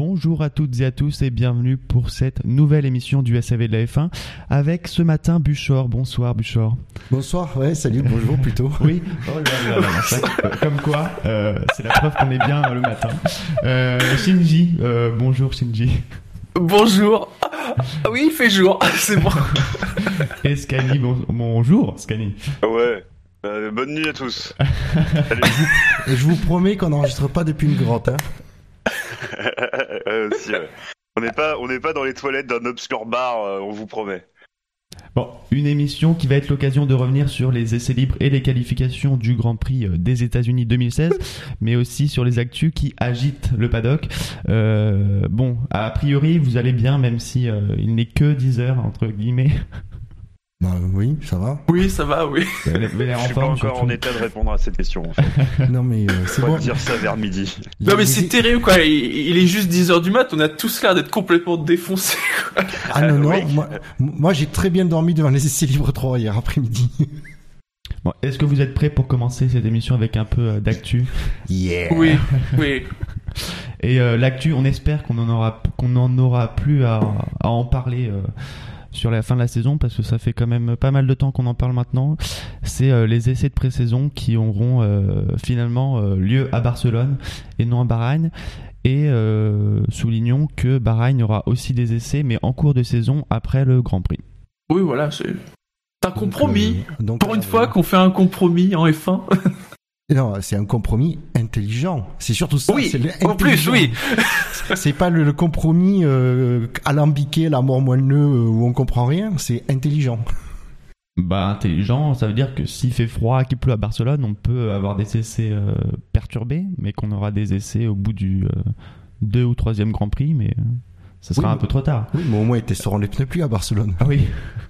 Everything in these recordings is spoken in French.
Bonjour à toutes et à tous et bienvenue pour cette nouvelle émission du SAV de la F1 avec ce matin Buchor. Bonsoir Buchor. Bonsoir, ouais, salut, bonjour plutôt. Oui, oh là là là, ça, comme quoi, euh, c'est la preuve qu'on est bien euh, le matin. Euh, Shinji, euh, bonjour Shinji. Bonjour. Ah oui, il fait jour, c'est bon. Et Scani, bon- bonjour Scani. Ouais. Euh, bonne nuit à tous. Je vous promets qu'on n'enregistre pas depuis une grotte. Hein. Euh, si, ouais. On n'est pas, on n'est pas dans les toilettes d'un obscur bar, euh, on vous promet. Bon, une émission qui va être l'occasion de revenir sur les essais libres et les qualifications du Grand Prix euh, des États-Unis 2016, mais aussi sur les actus qui agitent le paddock. Euh, bon, a priori, vous allez bien, même si euh, il n'est que 10 heures entre guillemets. Bah oui, ça va. Oui, ça va, oui. L'air Je en suis pas encore en état de répondre à cette question. En fait. Non mais euh, c'est On bon. va dire ça vers midi. Non mais c'est terrible quoi, il, il est juste 10h du mat, on a tous l'air d'être complètement défoncés. quoi. Ah non, non, Oui. moi, moi j'ai très bien dormi devant les essais libres 3 hier après-midi. Bon, Est-ce que vous êtes prêts pour commencer cette émission avec un peu euh, d'actu? Yeah. Oui, oui. Et euh, l'actu, on espère qu'on en aura qu'on n'en aura plus à, à en parler euh, sur la fin de la saison parce que ça fait quand même pas mal de temps qu'on en parle maintenant. C'est euh, les essais de pré-saison qui auront euh, finalement euh, lieu à Barcelone et non à Bahreïn. Et euh, soulignons que Bahreïn aura aussi des essais, mais en cours de saison après le Grand Prix. Oui, voilà, c'est un Donc, compromis. euh, donc, Pour une euh, fois qu'on fait un compromis en F1. Non, c'est un compromis intelligent. C'est surtout ça. Oui, c'est le en plus, oui. C'est pas le, le compromis euh, alambiqué, la mort moelleux euh, où on comprend rien. C'est intelligent. Bah intelligent, ça veut dire que s'il fait froid, qu'il pleut à Barcelone, on peut avoir des essais euh, perturbés, mais qu'on aura des essais au bout du euh, deux ou troisième Grand Prix, mais ça sera Oui, un peu trop tard. Oui, mais au moins ils testeront les pneus plus à Barcelone. Ah oui.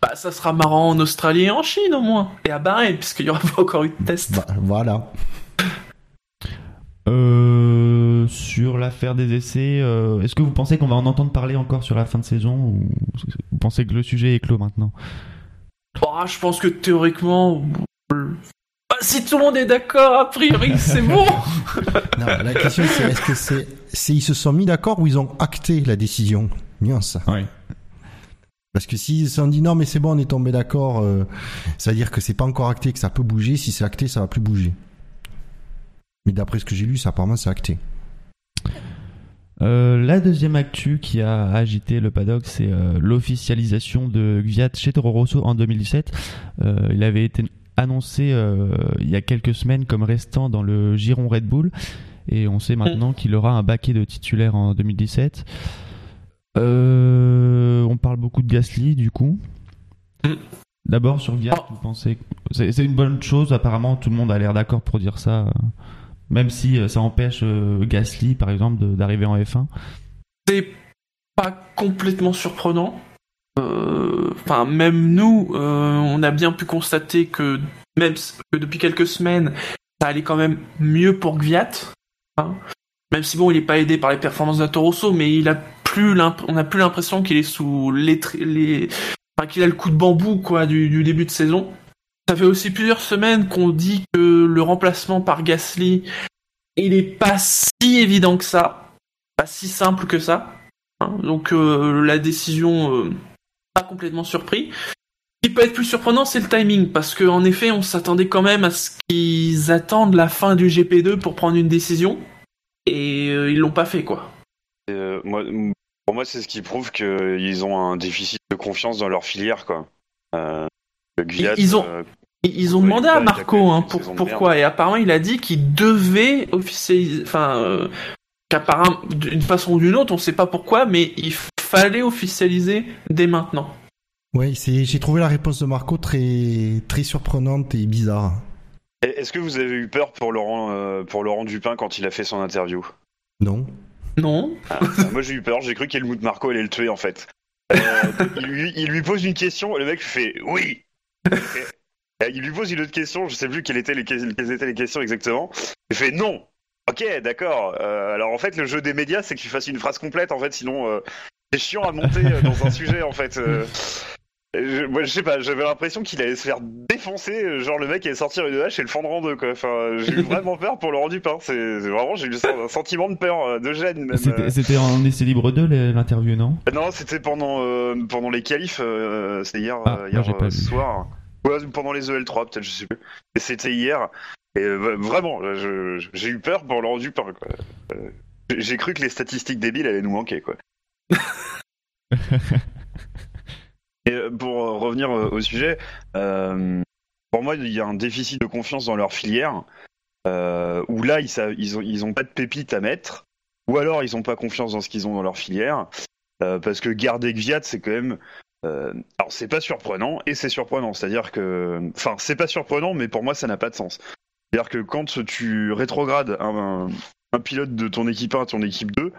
Bah ça sera marrant en Australie et en Chine au moins. Et à Bahreïn, puisqu'il y aura pas encore eu de test. Bah, voilà. Euh, sur l'affaire des essais, euh, est-ce que vous pensez qu'on va en entendre parler encore sur la fin de saison ou vous pensez que le sujet est clos maintenant? Bah, je pense que théoriquement... bah, si tout le monde est d'accord, a priori, c'est bon. Non, la question c'est est-ce que c'est c'est ils se sont mis d'accord ou ils ont acté la décision? Nuance. Oui. Parce que s'ils se sont dit non mais c'est bon on est tombé d'accord, euh, ça veut dire que c'est pas encore acté que ça peut bouger. Si c'est acté ça va plus bouger. Mais d'après ce que j'ai lu, ça apparemment c'est acté. Euh, la deuxième actu qui a agité le paddock, c'est euh, l'officialisation de Gviat chez Toro Rosso en 2017. Euh, il avait été annoncé euh, il y a quelques semaines comme restant dans le giron Red Bull et on sait maintenant qu'il aura un baquet de titulaire en 2017. Euh, on parle beaucoup de Gasly du coup. Mm. D'abord sur Gviat, Oh. vous pensez c'est c'est une bonne chose apparemment tout le monde a l'air d'accord pour dire ça. Même si euh, ça empêche euh, Gasly par exemple de- d'arriver en F1. c'est pas complètement surprenant. Euh, Enfin, même nous, euh, on a bien pu constater que même que depuis quelques semaines, ça allait quand même mieux pour Gviat. hein. même si bon, il est pas aidé par les performances de Toro Rosso, mais il a on a plus l'impression qu'il est sous les, les qu'il a le coup de bambou quoi du, début de saison. Ça fait aussi plusieurs semaines qu'on dit que le remplacement par Gasly, il est pas si évident que ça, pas si simple que ça. Hein, donc euh, la décision euh, pas complètement surpris. Ce qui peut être plus surprenant, c'est le timing, parce qu'en effet, on s'attendait quand même à ce qu'ils attendent la fin du GP2 pour prendre une décision, et euh, ils l'ont pas fait, quoi. Euh, moi, moi, c'est ce qui prouve qu'ils ont un déficit de confiance dans leur filière, quoi. Euh, Ils ont- euh, Ils ont demandé à Marco hein, pour, pourquoi, et apparemment il a dit qu'il devait officialiser, enfin, euh, qu'apparemment, d'une façon ou d'une autre, on sait pas pourquoi, mais il fallait officialiser dès maintenant. C'est j'ai trouvé la réponse de Marco très très surprenante et bizarre. Est-ce que vous avez eu peur pour Laurent, euh, pour Laurent Dupin quand il a fait son interview? Non. Non Ah, Moi j'ai eu peur, j'ai cru qu'Helmut Marco allait le tuer en fait. Euh, il, lui, pose une question, et le mec fait oui. Il lui pose une autre question, je sais plus quelles étaient les, quelles étaient les questions exactement. Il fait non. Ok, d'accord. Euh, alors en fait, le jeu des médias, c'est que tu fasses une phrase complète, en fait, sinon euh, c'est chiant à monter euh, dans un sujet, en fait. Je, moi, je sais pas, j'avais l'impression qu'il allait se faire défoncer, euh, genre le mec allait sortir une hache et le fendre en deux, quoi. Enfin, j'ai eu vraiment peur pour Laurent Dupin. C'est c'est vraiment, j'ai eu un sentiment de peur, euh, de gêne même. C'était euh. c'était en essai libre 2 les- l'interview, non? Non, c'était pendant euh, pendant les qualifs, euh, c'était hier, Ah, hier pas soir. Ouais, pendant les EL3 peut-être, je sais plus. Et c'était hier. Et euh, vraiment, j'ai eu peur pour Laurent Dupin. Quoi. J'ai- j'ai cru que les statistiques débiles allaient nous manquer, quoi. Et euh, pour euh, revenir euh, au sujet, pour moi, il y a un déficit de confiance dans leur filière. Où là, ils, savent- ils, ont, ils ont pas de pépites à mettre, ou alors ils ont pas confiance dans ce qu'ils ont dans leur filière. Parce que garder Gviat, c'est quand même. alors, c'est pas surprenant, et c'est surprenant. C'est-à-dire que. Enfin, c'est pas surprenant, mais pour moi, ça n'a pas de sens. C'est-à-dire que quand tu rétrogrades un, pilote de ton équipe 1 à ton équipe 2,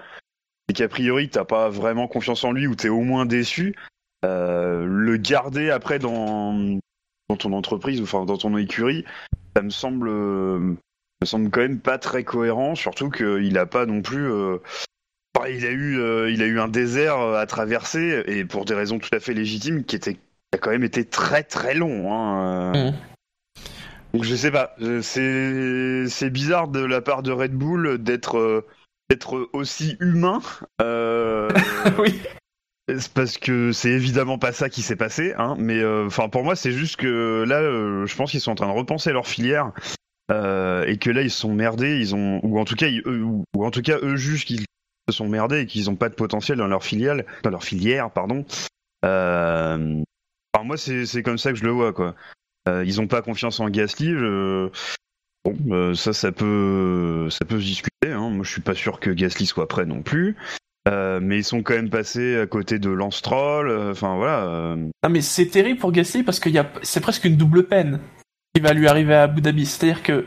et qu'a priori, t'as pas vraiment confiance en lui, ou t'es au moins déçu, le garder après dans, dans ton entreprise, ou enfin dans ton écurie, ça me semble. euh, me semble quand même pas très cohérent, surtout qu'il a pas non plus. euh, bah, il a eu, euh, il a eu un désert euh, à traverser et pour des raisons tout à fait légitimes qui étaient, qui a quand même été très très long. Hein, euh. Mhm. Donc je sais pas, euh, c'est c'est bizarre de la part de Red Bull d'être euh, d'être aussi humain. Euh, oui. Parce que c'est évidemment pas ça qui s'est passé, hein, mais euh, enfin pour moi c'est juste que là, euh, je pense qu'ils sont en train de repenser leur filière euh, et que là ils se sont merdés, ils ont ou en tout cas eux, ou, en tout cas eux jugent qu'ils se sont merdés et qu'ils ont pas de potentiel dans leur filiale, dans leur filière, pardon. Euh, enfin, moi c'est comme ça que je le vois quoi. Euh, ils ont pas confiance en Gasly. Bon, ça, ça peut, ça peut se discuter. Hein. Moi, je suis pas sûr que Gasly soit prêt non plus. Euh, mais ils sont quand même passés à côté de Lance Troll. euh, Enfin voilà. euh, Ah mais c'est terrible pour Gasly parce que a... c'est presque une double peine qui va lui arriver à Abu Dhabi. C'est-à-dire que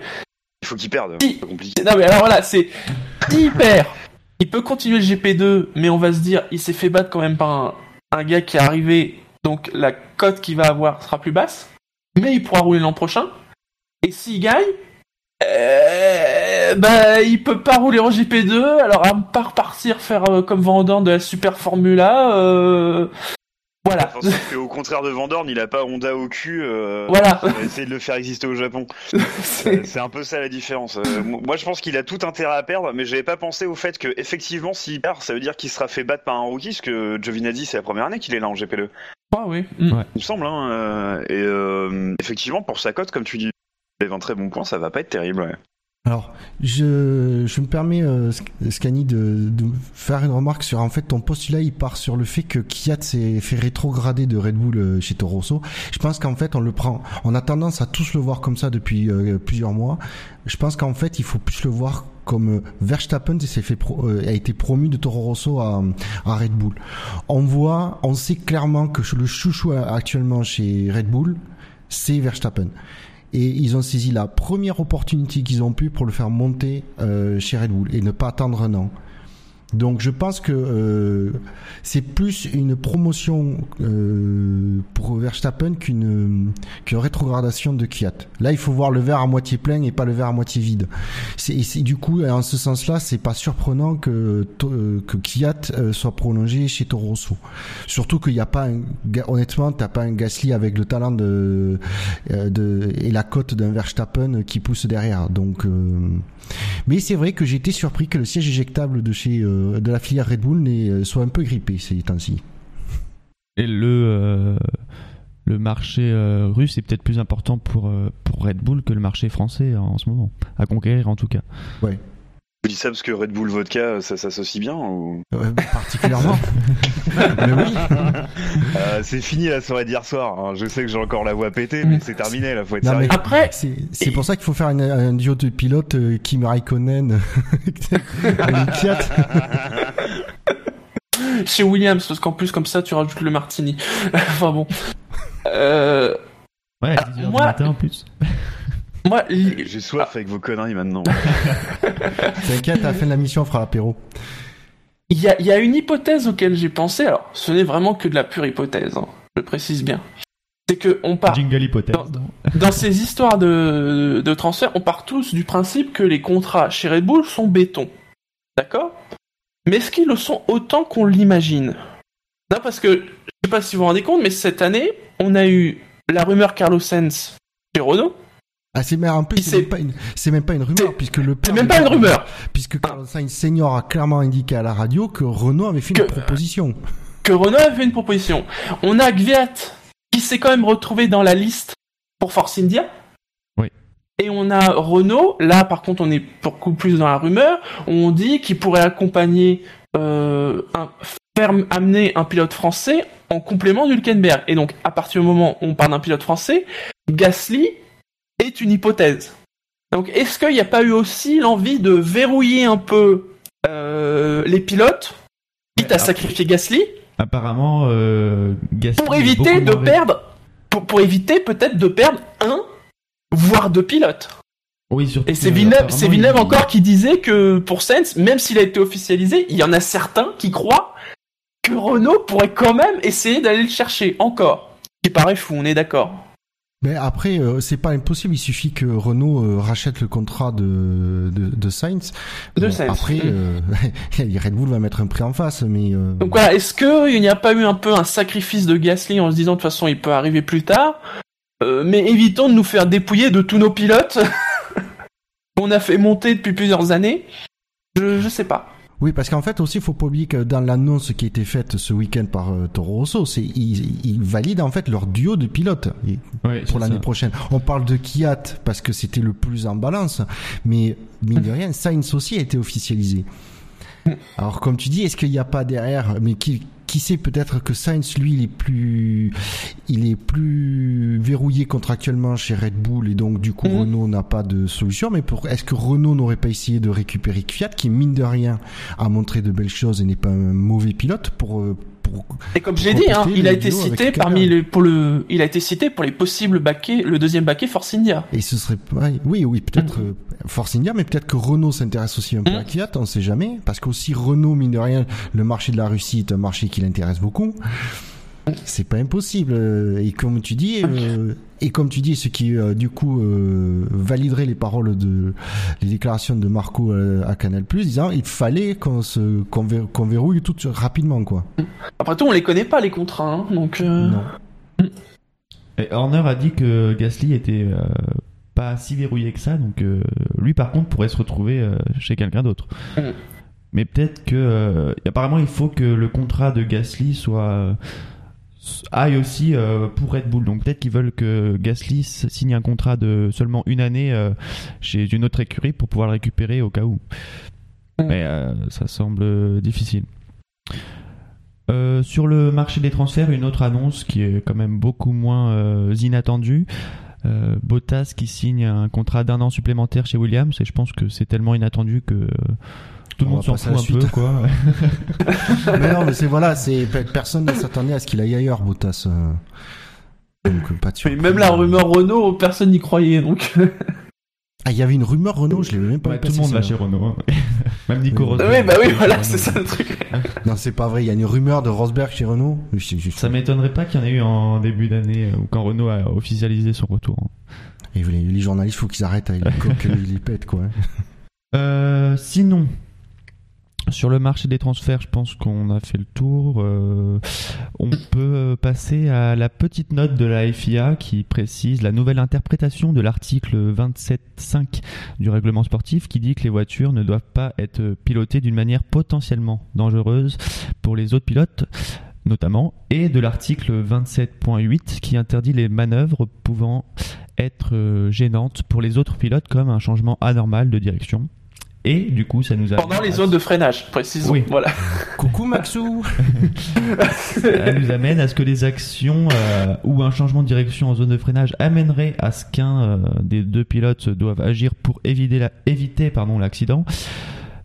il faut. Si. C'est compliqué. non mais alors voilà, c'est hyper. Il peut continuer le GP2, mais on va se dire, il s'est fait battre quand même par un, un gars qui est arrivé, donc la cote qu'il va avoir sera plus basse, mais il pourra rouler l'an prochain. Et s'il gagne, euh, bah il peut pas rouler en GP2, alors à part partir faire euh, comme Vendor de la Super Formula, euh, voilà. Enfin, qu'au contraire de Vandorn, il a pas Honda au cul. Euh, Voilà. On va essayer de le faire exister au Japon. C'est- Euh, C'est un peu ça la différence. Euh, moi, je pense qu'il a tout intérêt à perdre, mais j'avais pas pensé au fait que effectivement, s'il perd, ça veut dire qu'il sera fait battre par un rookie, parce que Giovinazzi, c'est la première année qu'il est là en GP2. Ah oui. Mm. Il me semble. Hein, euh, et euh, effectivement, pour sa cote, comme tu dis, un très bon point, ça va pas être terrible. Alors, je, je me permets, euh, Sc- Scani, de, faire une remarque sur en fait ton postulat. Il part sur le fait que Kiat s'est fait rétrograder de Red Bull euh, chez Toro Rosso. Je pense qu'en fait, on le prend. On a tendance à tous le voir comme ça depuis euh, plusieurs mois. Je pense qu'en fait, il faut plus le voir comme euh, Verstappen s'est fait pro- euh, a été promu de Toro Rosso à, à Red Bull. On voit, on sait clairement que le chouchou actuellement chez Red Bull, c'est Verstappen et ils ont saisi la première opportunité qu'ils ont pu pour le faire monter euh, chez Red Bull et ne pas attendre un an. Donc je pense que euh, c'est plus une promotion euh, pour Verstappen qu'une qu'une rétrogradation de Kiat. Là, il faut voir le verre à moitié plein et pas le verre à moitié vide. C'est du coup en ce sens-là, c'est pas surprenant que euh, que Kiat euh, soit prolongé chez Toro Rosso. Surtout qu'il n'y a pas un, honnêtement, t'as pas un Gasly avec le talent de euh, de, et la cote d'un Verstappen qui pousse derrière. Donc, euh, mais c'est vrai que j'ai été surpris que le siège éjectable de chez euh, de la filière Red Bull euh, soit un peu grippé ces temps-ci. Et le, euh, le marché euh, russe est peut-être plus important pour, pour Red Bull que le marché français en ce moment, à conquérir en tout cas. Tu dis ça parce que Red Bull Vodka, ça s'associe bien ou... Euh, particulièrement. mais oui. Euh, C'est fini la soirée d'hier soir. hein. Je sais que j'ai encore la voix pétée, mais c'est terminé là, faut être Non, sérieux. mais- Après, C'est pour ça qu'il faut faire une- un duo de pilotes euh, Kim Raikkonen Kiat. chez Williams, parce qu'en plus, comme ça, tu rajoutes le martini. enfin bon. Euh, Ouais, à Ah, 10h moi- du matin en plus. Moi, li- J'ai soif avec vos conneries maintenant. T'inquiète, à la fin de la mission, on fera l'apéro. il y a, il y a une hypothèse auquel j'ai pensé. Alors, ce n'est vraiment que de la pure hypothèse. hein, je précise bien. c'est que on part Jingle hypothèse. Dans- dans ces histoires de, de transfert, on part tous du principe que les contrats chez Red Bull sont béton. D'accord? Mais est-ce qu'ils le sont autant qu'on l'imagine? Non, parce que, je sais pas si vous vous rendez compte, mais cette année, on a eu la rumeur Carlos Sainz chez Renault. Ah, c'est même pas une c'est même pas une rumeur c'est- puisque le C'est même pas une rumeur puisque Carlos Sainz senior a clairement indiqué à la radio que Renault avait fait Que- une proposition. que Renault a fait une proposition. On a Gviat qui s'est quand même retrouvé dans la liste pour Force India. Oui. Et on a Renault, là par contre on est beaucoup plus dans la rumeur, où on dit qu'il pourrait accompagner, euh, un, faire amener un pilote français en complément d'Hülkenberg. Et donc à partir du moment où on parle d'un pilote français, Gasly est une hypothèse. Donc est-ce qu'il n'y a pas eu aussi l'envie de verrouiller un peu euh, les pilotes, quitte Ouais, à sacrifier Gasly Apparemment, euh, Gasly pour éviter de perdre, pour, pour éviter peut-être de perdre un, voire deux pilotes. Oui, surtout Et c'est Villeneuve, apparemment, c'est Villeneuve il- encore qui disait que pour Sainz, même s'il a été officialisé, il y en a certains qui croient que Renault pourrait quand même essayer d'aller le chercher encore. Ce qui paraît fou, on est d'accord. Mais après, euh, c'est pas impossible. Il suffit que Renault euh, rachète le contrat de de, de Sainz. De Bon, Sainz. Après, Mm. euh, Red Bull va mettre un prix en face, mais euh, Donc voilà, est-ce qu'il n'y a pas eu un peu un sacrifice de Gasly en se disant de toute façon il peut arriver plus tard mais évitons de nous faire dépouiller de tous nos pilotes qu'on a fait monter depuis plusieurs années. Je, je sais pas. Oui, parce qu'en fait aussi, il faut pas oublier que dans l'annonce qui a été faite ce week-end par euh, Toro Rosso, c'est ils, ils valident en fait leur duo de pilotes Ouais, pour l'année prochaine. On parle de Kiat parce que c'était le plus en balance, mais mine de rien, Sainz aussi a été officialisé. Alors comme tu dis, est-ce qu'il n'y a pas derrière, mais qui qui sait peut-être que Sainz lui il est plus il est plus verrouillé contractuellement chez Red Bull et donc du coup Mhm. Renault n'a pas de solution mais pour est-ce que Renault n'aurait pas essayé de récupérer Fiat qui mine de rien a montré de belles choses et n'est pas un mauvais pilote pour euh, pour Et comme j'ai dit, hein, il a été cité parmi les pour le, il a été cité pour les possibles baquets, le deuxième baquet Force India. Et ce serait oui oui peut-être Mhm. euh, Force India mais peut-être que Renault s'intéresse aussi un peu Mhm. à Fiat on sait jamais parce qu'aussi Renault mine de rien le marché de la Russie est un marché qui l'intéresse beaucoup c'est pas impossible euh, et comme tu dis euh, et comme tu dis ce qui euh, du coup euh, validerait les paroles de les déclarations de Marco à Canal Plus disant il fallait qu'on se qu'on ver- qu'on verrouille tout rapidement quoi Après tout, on les connaît pas les contrats, hein, donc. euh, non Et Horner a dit que Gasly était euh, pas si verrouillé que ça, donc euh, lui par contre pourrait se retrouver euh, chez quelqu'un d'autre. Mm. Mais peut-être que euh, apparemment il faut que le contrat de Gasly soit euh, aille aussi euh, pour Red Bull. Donc peut-être qu'ils veulent que Gasly signe un contrat de seulement une année euh, chez une autre écurie pour pouvoir le récupérer au cas où. Mais euh, ça semble difficile. Sur le marché des transferts, une autre annonce qui est quand même beaucoup moins inattendue. Bottas qui signe un contrat d'un an supplémentaire chez Williams et je pense que c'est tellement inattendu que tout le On monde s'en fout la un peu suite. quoi. mais non mais c'est voilà c'est personne ne s'attendait à ce qu'il aille ailleurs Bottas euh. donc pas de surprise. même la rumeur Renault, personne n'y croyait, donc. Ah, il y avait une rumeur Renault, je l'avais même pas Ouais, tout le monde va chez Renault. hein. Même Nico. Rosberg. oui, bah oui, voilà, c'est Renault. ça le truc. Non, c'est pas vrai, il y a une rumeur de Rosberg chez Renault. Je je- Ça m'étonnerait pas qu'il y en ait eu en début d'année euh, ou quand Renault a officialisé son retour. hein. Et les, les journalistes, faut qu'ils arrêtent avec les coques et les pètes, quoi. Euh, sinon, sur le marché des transferts, je pense qu'on a fait le tour. Euh, on peut passer à la petite note de la FIA qui précise la nouvelle interprétation de l'article 27.5 du règlement sportif qui dit que les voitures ne doivent pas être pilotées d'une manière potentiellement dangereuse pour les autres pilotes notamment, et de l'article 27.8 qui interdit les manœuvres pouvant être euh, gênantes pour les autres pilotes comme un changement anormal de direction. Et du coup, ça nous a Pendant les zones de freinage, précisons. Oui. Voilà. Coucou Maxou ça nous amène à ce que les actions euh, ou un changement de direction en zone de freinage amènerait à ce qu'un euh, des deux pilotes doivent agir pour éviter la- éviter pardon l'accident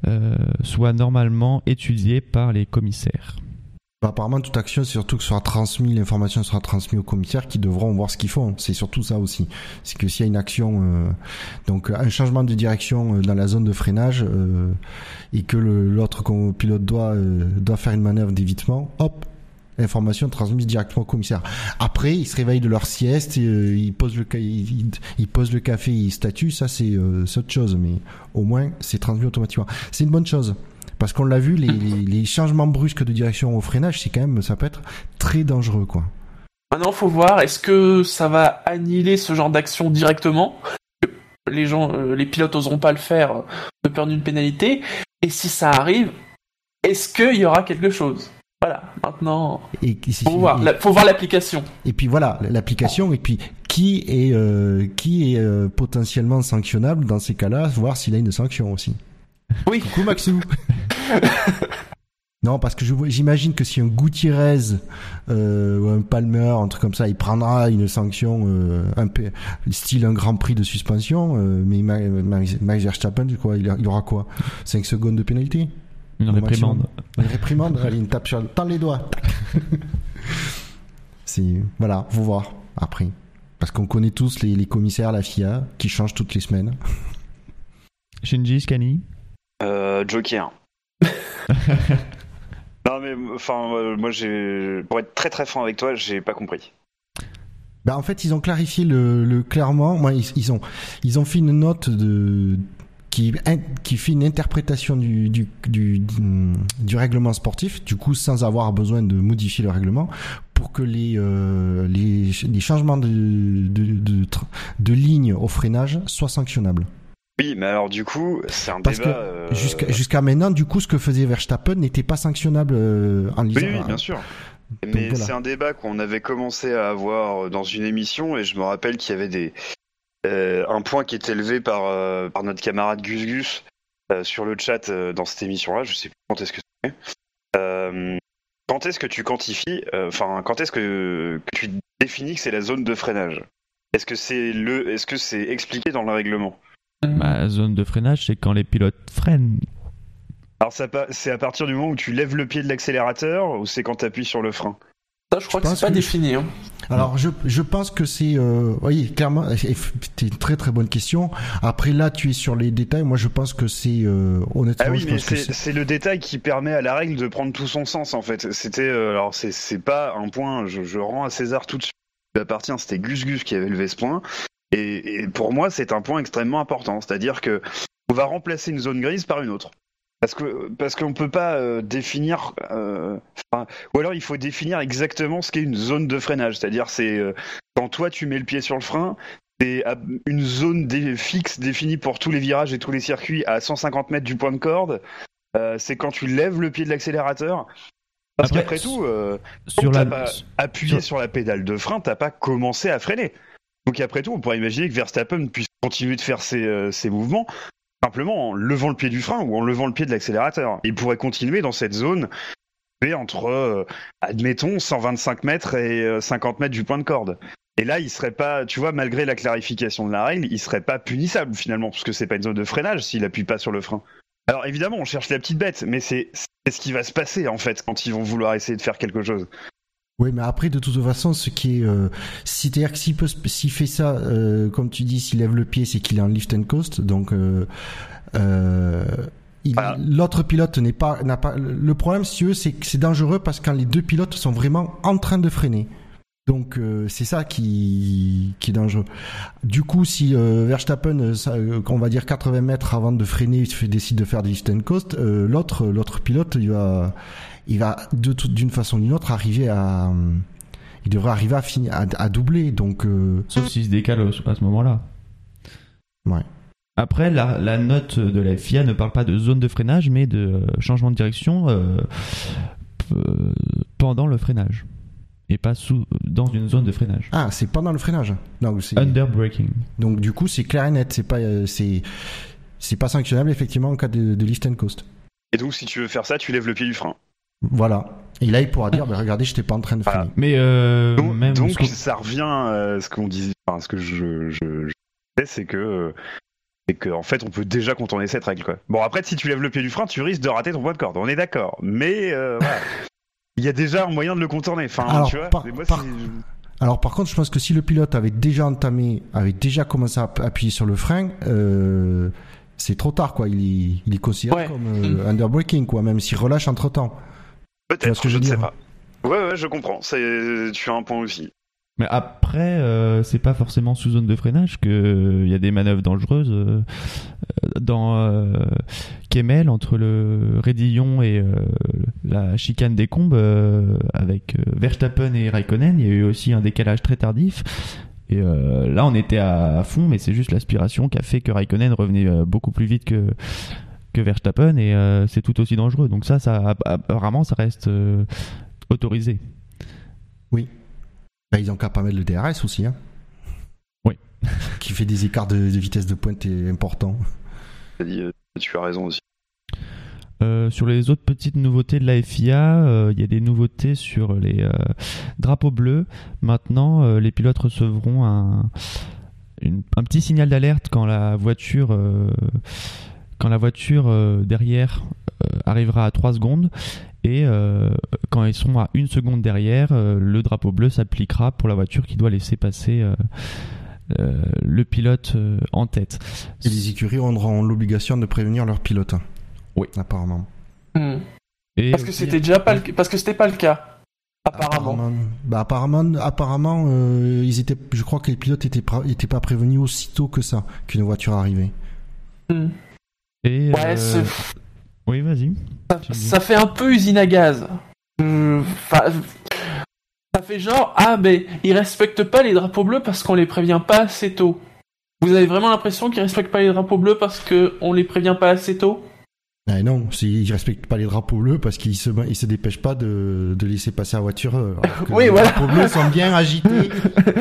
euh, soit normalement étudié par les commissaires. Bah, Apparemment, toute action, c'est surtout que sera transmis, l'information sera transmise aux commissaires qui devront voir ce qu'ils font. C'est surtout ça aussi. C'est que s'il y a une action, euh, donc un changement de direction euh, dans la zone de freinage, euh, et que l'autre pilote doit, euh, doit faire une manœuvre d'évitement, hop, information transmise directement au commissaire. Après, ils se réveillent de leur sieste, euh, ils posent le ca- ils, ils posent le café, ils statuent. Ça, euh, c'est autre chose, mais au moins, c'est transmis automatiquement. C'est une bonne chose. Parce qu'on l'a vu, les, les, les changements brusques de direction au freinage, c'est quand même, ça peut être très dangereux, quoi. Maintenant, faut voir, est-ce que ça va annihiler ce genre d'action directement? Les gens, euh, les pilotes oseront pas le faire euh, de peur d'une pénalité. Et si ça arrive, est-ce qu'il y aura quelque chose? Voilà, maintenant, Et, et- faut voir, et- faut voir l'application. Et puis voilà, l'application, et puis qui est, euh, qui est euh, potentiellement sanctionnable dans ces cas-là, voir s'il a une sanction aussi. Oui. Coucou Maxou Non, parce que je vois- j'imagine que si un Gutiérrez euh, ou un Palmer, un truc comme ça, il prendra une sanction, euh, un peu, style un Grand Prix de suspension, euh, mais Ma- Max Max Verstappen, du quoi, il, a- il aura quoi? 5 secondes de pénalité? Une réprimande. Une réprimande? Allez, une tape sur le... Dans les doigts C'est... Voilà, faut voir, après. Parce qu'on connaît tous les, les commissaires, la FIA, qui changent toutes les semaines. Shinji, Scani Joker. non mais enfin euh, moi j'ai pour être très très franc avec toi j'ai pas compris. Bah, en fait, ils ont clarifié le, le clairement. Moi, ils, ils ont ils ont fait une note de qui in- qui fait une interprétation du du, du du du règlement sportif. Du coup, sans avoir besoin de modifier le règlement pour que les euh, les, les changements de de, de tr- de ligne au freinage soient sanctionnables. Oui mais alors du coup c'est un Parce débat. euh, Jusqu'à maintenant, du coup, ce que faisait Verstappen n'était pas sanctionnable euh, en lisant. Oui, oui, bien sûr. Donc, Mais voilà. c'est un débat qu'on avait commencé à avoir dans une émission et je me rappelle qu'il y avait des euh, un point qui était élevé par par notre camarade Gus Gus sur le chat dans cette émission-là. Je sais plus quand est-ce que c'est. Quand est-ce que tu quantifies Enfin, quand est-ce que, que tu définis que c'est la zone de freinage? Est-ce que c'est le Est-ce que c'est expliqué dans le règlement? Ma zone de freinage, c'est quand les pilotes freinent. Alors ça pa- c'est à partir du moment où tu lèves le pied de l'accélérateur ou c'est quand tu appuies sur le frein? Ça, je crois Je que c'est pas que- défini. Hein. Alors je, je pense que c'est euh, oui clairement c'était une très très bonne question. Après là tu es sur les détails. Moi je pense que c'est euh, honnêtement Ah oui, je mais c'est c'est c'est le détail qui permet à la règle de prendre tout son sens en fait. C'était euh, alors c'est c'est pas un point. Je, je rends à César tout de suite. Il appartient. C'était Gus Gus qui avait levé ce point. Et, et pour moi, c'est un point extrêmement important. C'est-à-dire que on va remplacer une zone grise par une autre. Parce que parce qu'on peut pas euh, définir. euh, enfin, ou alors il faut définir exactement ce qu'est une zone de freinage. C'est-à-dire c'est euh, quand toi tu mets le pied sur le frein. C'est une zone dé- fixe définie pour tous les virages et tous les circuits à 150 mètres du point de corde. Euh, c'est quand tu lèves le pied de l'accélérateur. Parce Après, qu'après tout, euh, Sur la, pas appuyé sur- sur... la pédale de frein, t'as pas commencé à freiner. Donc après tout, on pourrait imaginer que Verstappen puisse continuer de faire ses, euh, ses mouvements simplement en levant le pied du frein ou en levant le pied de l'accélérateur. Il pourrait continuer dans cette zone entre, euh, admettons, 125 mètres et euh, 50 mètres du point de corde. Et là, il serait pas, tu vois, malgré la clarification de la règle, il serait pas punissable finalement, parce que c'est pas une zone de freinage s'il appuie pas sur le frein. Alors évidemment, on cherche la petite bête, mais c'est ce qui va se passer en fait quand ils vont vouloir essayer de faire quelque chose. Oui, mais après, de toute façon, ce qui est, euh, c'est-à-dire que s'il peut, s'il fait ça, euh, comme tu dis, s'il lève le pied, c'est qu'il est en lift and coast, donc euh, euh, Voilà. l'autre pilote n'est pas, n'a pas. Le problème, si tu veux, c'est que c'est dangereux parce que quand les deux pilotes sont vraiment en train de freiner. Donc euh, c'est ça qui, qui est dangereux. Du coup, si euh, Verstappen, euh, ça, on va dire 80 mètres avant de freiner, il fait- décide de faire des lift and coast, euh, l'autre, l'autre pilote, il va, il va d'une façon ou d'une autre arriver à, il devrait arriver à finir, à, à doubler. Donc euh, Sauf s'il se décale à ce moment-là. Ouais. Après, la, la note de la FIA ne parle pas de zone de freinage, mais de euh, changement de direction euh, euh, pendant le freinage. Et pas sous, dans une zone de freinage. ah, c'est pendant le freinage. C'est, Under braking. donc du coup, c'est clair et net. C'est pas, euh, c'est, c'est pas sanctionnable effectivement en cas de, de lift and coast. Et donc, si tu veux faire ça, tu lèves le pied du frein. Voilà. Et là, il pourra dire, bah, regardez, j'étais pas en train de Voilà. freiner. Mais euh, Donc, même donc, ce qu'on- ça revient à ce qu'on disait, enfin, ce que je, je, je disais, c'est que, euh, c'est que, en fait, on peut déjà contourner cette règle, quoi. Bon, après, si tu lèves le pied du frein, tu risques de rater ton point de corde. On est d'accord. Mais, euh, voilà. Il y a déjà un moyen de le contourner. Enfin, Alors, tu vois, par- et moi, par- c'est- Alors par contre, je pense que si le pilote avait déjà entamé, avait déjà commencé à appuyer sur le frein, euh, c'est trop tard, quoi. Il est, il est considéré Ouais. comme euh, underbraking, quoi, même s'il relâche entre temps. Peut-être, que je ne sais pas. Ouais, ouais, je comprends. C'est, tu as un point aussi. Mais après, euh, c'est pas forcément sous zone de freinage que il y a des manœuvres dangereuses. euh, dans euh, Kemmel, entre le Rédillon et euh, la chicane des Combes, euh, avec euh, Verstappen et Raikkonen, il y a eu aussi un décalage très tardif. Et euh, là, on était à fond, mais c'est juste l'aspiration qui a fait que Raikkonen revenait euh, beaucoup plus vite que que Verstappen, et euh, c'est tout aussi dangereux. Donc ça, ça apparemment, ça reste euh, autorisé. Bah, ils ont qu'à pas mettre le DRS aussi. Hein. Oui. Qui fait des écarts de, de vitesse de pointe et importants. Euh, tu as raison aussi. Euh, sur les autres petites nouveautés de la FIA, euh, il y a des nouveautés sur les euh, drapeaux bleus. Maintenant, euh, les pilotes recevront un, une- un petit signal d'alerte quand la voiture, euh, quand la voiture euh, derrière euh, arrivera à 3 secondes. Et euh, quand ils seront à une seconde derrière, euh, le drapeau bleu s'appliquera pour la voiture qui doit laisser passer euh, euh, le pilote euh, en tête. Et les écuries auront l'obligation de prévenir leurs pilotes. Oui. Apparemment. Hmm. Et Parce que c'était déjà pas le... parce que c'était pas le cas. Apparemment. Bah apparemment, apparemment, euh, ils étaient. Je crois que les pilotes étaient étaient pas prévenus aussitôt que ça qu'une voiture arrivait. Hmm. Et, Ouais, euh, Oui, vas-y. ça, fait un peu usine à gaz. Euh, enfin, ça fait genre ah mais ils respectent pas les drapeaux bleus parce qu'on les prévient pas assez tôt. Vous avez vraiment l'impression qu'ils respectent pas les drapeaux bleus parce que on les prévient pas assez tôt? Ah non, ils respectent pas les drapeaux bleus parce qu'ils se ils se dépêchent pas de, de laisser passer la voiture. euh, alors que Oui, les voilà. drapeaux bleus sont bien agités.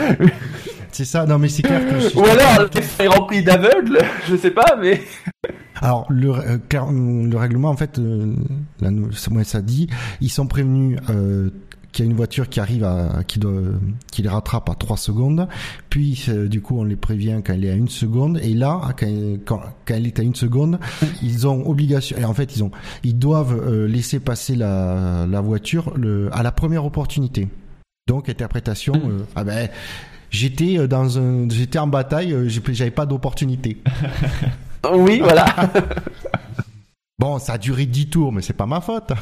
c'est ça. Non mais c'est clair que. Ou alors c'est rempli d'aveugles, je sais pas mais Alors le, euh, clair- le règlement en fait, euh, ça, moi, ça dit, ils sont prévenus euh, qu'il y a une voiture qui arrive à qui doit qui les rattrape à 3 secondes, puis euh, du coup on les prévient quand elle est à une seconde et là quand, quand, quand elle est à une seconde, ils ont obligation et en fait ils ont ils doivent euh, laisser passer la, la voiture le, à la première opportunité. Donc interprétation Mm. euh, ah ben j'étais euh, dans un j'étais en bataille, euh, j'avais pas d'opportunité. oui voilà. Bon, ça a duré 10 tours, mais c'est pas ma faute.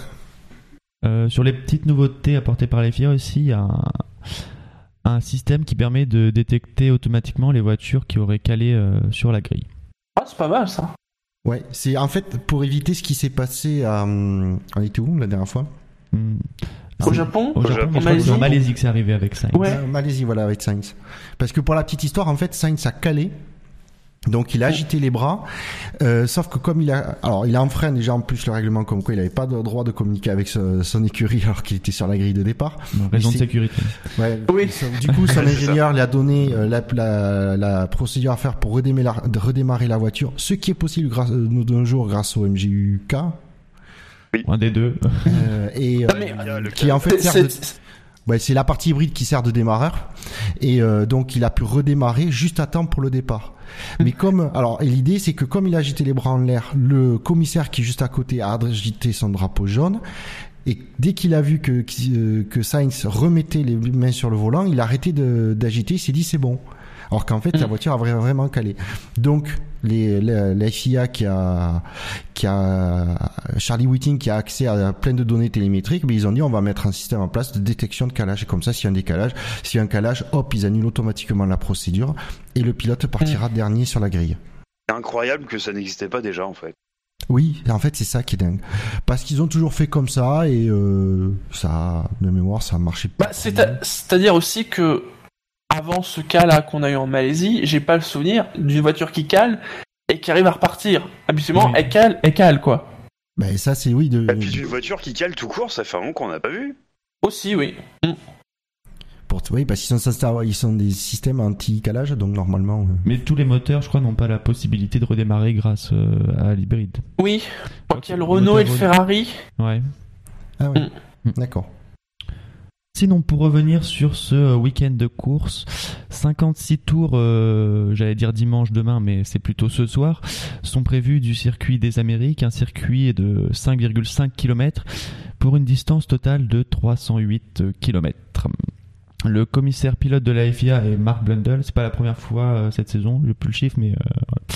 Euh, sur les petites nouveautés apportées par les FIA aussi, il y a un, un système qui permet de détecter automatiquement les voitures qui auraient calé euh, sur la grille. Ah c'est pas mal ça. Ouais, c'est en fait pour éviter ce qui s'est passé à. On était où la dernière fois Hmm. Au Japon Au Japon, que c'est en Malaisie. Malaisie que c'est arrivé avec ça. Ouais. Euh, Malaisie, voilà, avec Sainz. Parce que pour la petite histoire, en fait, Sainz a calé. Donc il a agité les bras, euh, sauf que comme il a, alors il a enfreint déjà en plus le règlement comme quoi il n'avait pas de droit de communiquer avec ce- son écurie alors qu'il était sur la grille de départ. Raison de sécurité. Ouais. Oui. Du coup, son ingénieur lui a donné euh, la, la, la procédure à faire pour redémarrer la, de redémarrer la voiture, ce qui est possible grâce, euh, de nos jours grâce au MGUK. Un des deux. Euh, et euh, Non, mais- le qui en fait C'est- sert de, ouais, c'est la partie hybride qui sert de démarreur et euh, donc il a pu redémarrer juste à temps pour le départ. Mais comme alors et l'idée c'est que comme il a agité les bras en l'air, le commissaire qui est juste à côté a agité son drapeau jaune et dès qu'il a vu que que, euh, que Sainz remettait les mains sur le volant, il a arrêté d'agiter, il s'est dit c'est bon. Alors qu'en fait la Mm. voiture a vra- vraiment calé. Donc les, la, la FIA qui a qui a Charlie Whiting qui a accès à plein de données télémétriques, mais ils ont dit on va mettre un système en place de détection de calage. Et comme ça, s'il y a un décalage, s'il y a un calage, hop, ils annulent automatiquement la procédure et le pilote partira dernier sur la grille. C'est incroyable que ça n'existait pas déjà en fait. Oui, en fait, c'est ça qui est dingue. Parce qu'ils ont toujours fait comme ça et euh, ça, de mémoire, ça a marché. Bah, c'est à- c'est-à-dire aussi que avant ce cas-là qu'on a eu en Malaisie, j'ai pas le souvenir d'une voiture qui cale et qui arrive à repartir. Habituellement, Oui. elle cale, elle cale quoi. Ben, ça, c'est oui. De, Et puis une voiture qui cale tout court, ça fait un moment qu'on n'a pas vu. Aussi, oui. pour, oui, parce qu'ils sont, ils sont des systèmes anti-calage, donc normalement. euh, Mais tous les moteurs, je crois, n'ont pas la possibilité de redémarrer grâce euh, à l'hybride. Oui. Quand il y a le Renault et le Ferrari. Ouais. Ah oui, Mm. d'accord. Sinon, pour revenir sur ce euh, week-end de course, 56 tours, euh, j'allais dire dimanche demain, mais c'est plutôt ce soir, sont prévus du circuit des Amériques, un circuit de 5,5 km pour une distance totale de 308 km. Le commissaire pilote de la FIA est Mark Blundell. C'est pas la première fois euh, cette saison, j'ai plus le chiffre, mais euh.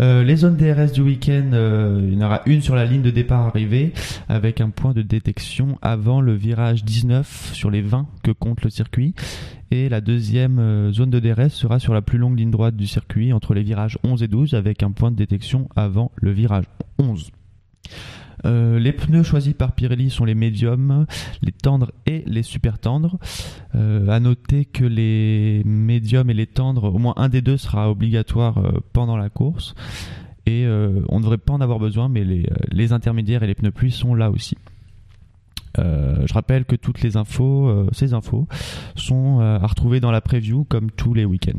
Euh, les zones DRS du week-end, euh, il y en aura une sur la ligne de départ arrivée avec un point de détection avant le virage 19 sur les 20 que compte le circuit. Et la deuxième euh, zone de DRS sera sur la plus longue ligne droite du circuit entre les virages 11 et 12 avec un point de détection avant le virage 11. Euh, les pneus choisis par Pirelli sont les médiums, les tendres et les super tendres. Euh, à noter que les médiums et les tendres, au moins un des deux sera obligatoire euh, pendant la course. Et euh, on ne devrait pas en avoir besoin, mais les, intermédiaires et les pneus pluie sont là aussi. Je rappelle que toutes les infos, ces infos, sont à retrouver dans la preview comme tous les week-ends.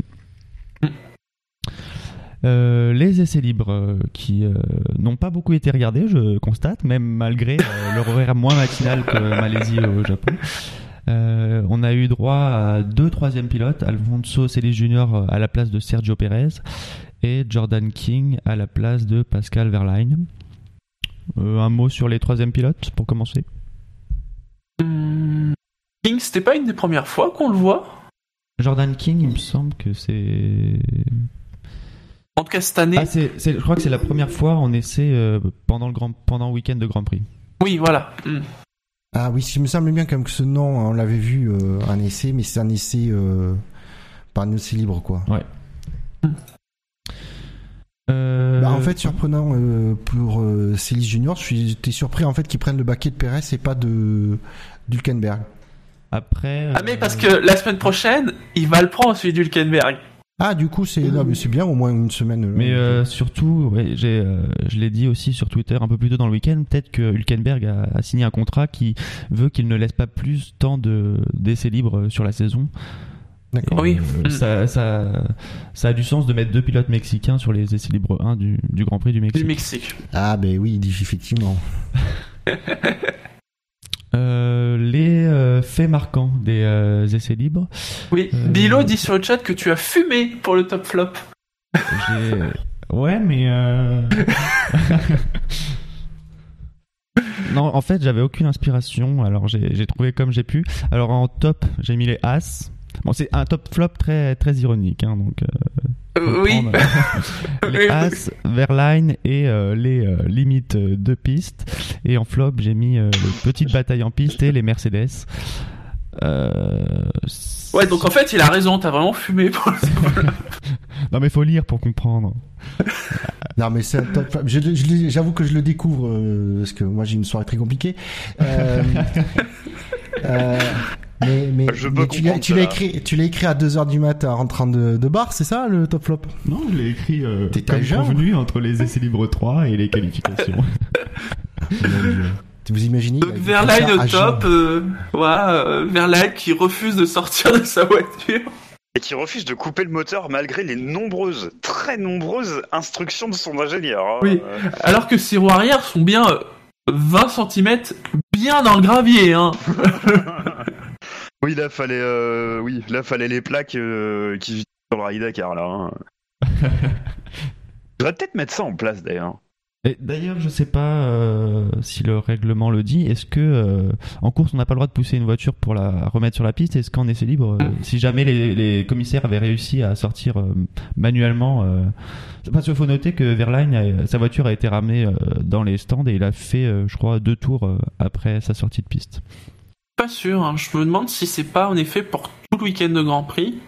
Euh, les essais libres euh, qui euh, n'ont pas beaucoup été regardés, je constate, même malgré leur horaire moins matinal que Malaisie au Japon. On a eu droit à deux troisièmes pilotes, Alfonso Celis Jr. à la place de Sergio Perez et Jordan King à la place de Pascal Verlaine. Un mot sur les troisièmes pilotes pour commencer. King, c'était pas une des premières fois qu'on le voit? Jordan King, il me semble que c'est. En tout cas, cette année. Ah, je crois que c'est la première fois en essai euh, pendant le grand, pendant le week-end de Grand Prix. Oui, voilà. Hum. Ah oui, il me semble bien comme que ce nom, on l'avait vu euh, un essai, mais c'est un essai euh, pas un essai libre quoi. Euh, Bah, en fait, surprenant euh, pour euh, Célis Junior, je suis j'étais surpris en fait qu'ils prennent le baquet de Perez et pas de d'Hülkenberg. après. Ah, mais parce que la semaine prochaine, il va le prendre, celui d'Hulkenberg. Ah, du coup, c'est bien au moins une semaine. Mais euh, surtout, ouais, j'ai, euh, je l'ai dit aussi sur Twitter un peu plus tôt dans le week-end, peut-être que Hülkenberg a, a signé un contrat qui veut qu'il ne laisse pas plus tant de d'essais libres sur la saison. D'accord. Oui. Euh, ça, ça, ça a du sens de mettre deux pilotes mexicains sur les essais libres 1 du, du Grand Prix du Mexique. Du Mexique. Ah, ben oui, il dit effectivement. Euh, les euh, faits marquants des euh, essais libres. Oui. Bilo dit sur le chat que tu as fumé pour le top flop. Ouais, mais. non, en fait, j'avais aucune inspiration, alors j'ai, j'ai trouvé comme j'ai pu. Alors en top, j'ai mis les As. Bon, c'est un top flop très, très ironique, hein, donc. Euh, oui. euh, les As, Verline et euh, les euh, limites de piste. Et en flop, j'ai mis euh, les petites batailles en piste et les Mercedes. Euh, Ouais, donc en fait, il a raison, t'as vraiment fumé pour le Non, mais faut lire pour comprendre. Non, mais c'est J'avoue que je le découvre euh, parce que moi j'ai une soirée très compliquée. Euh, euh, mais mais, Je peux mais tu l'as tu écrit, tu l'as écrit à 2h du matin en rentrant de, de bar, c'est ça le top flop? Non, je l'ai écrit euh, comme convenu entre les essais libres 3 et les qualifications. Vous imaginez Donc Verlaine au top, euh, voilà, euh, Verlaine qui refuse de sortir de sa voiture. Et qui refuse de couper le moteur malgré les nombreuses, très nombreuses instructions de son ingénieur. hein. Oui. Euh, Alors que ses roues arrière sont bien euh, 20 cm bien dans le gravier, hein. Oui, là fallait, euh, oui, là fallait les plaques euh, qui sur le Rallye Dakar là. hein. Je peut-être mettre ça en place d'ailleurs. Et D'ailleurs, je sais pas euh, si le règlement le dit. Est-ce que euh, en course, on n'a pas le droit de pousser une voiture pour la remettre sur la piste? Est-ce qu'en essai libre, euh, si jamais les, les commissaires avaient réussi à sortir manuellement, parce qu'il faut noter que Verlaine, sa voiture a été ramenée dans les stands et il a fait, je crois, deux tours après sa sortie de piste. Pas sûr, hein. je me demande si c'est pas en effet pour tout le week-end de Grand Prix.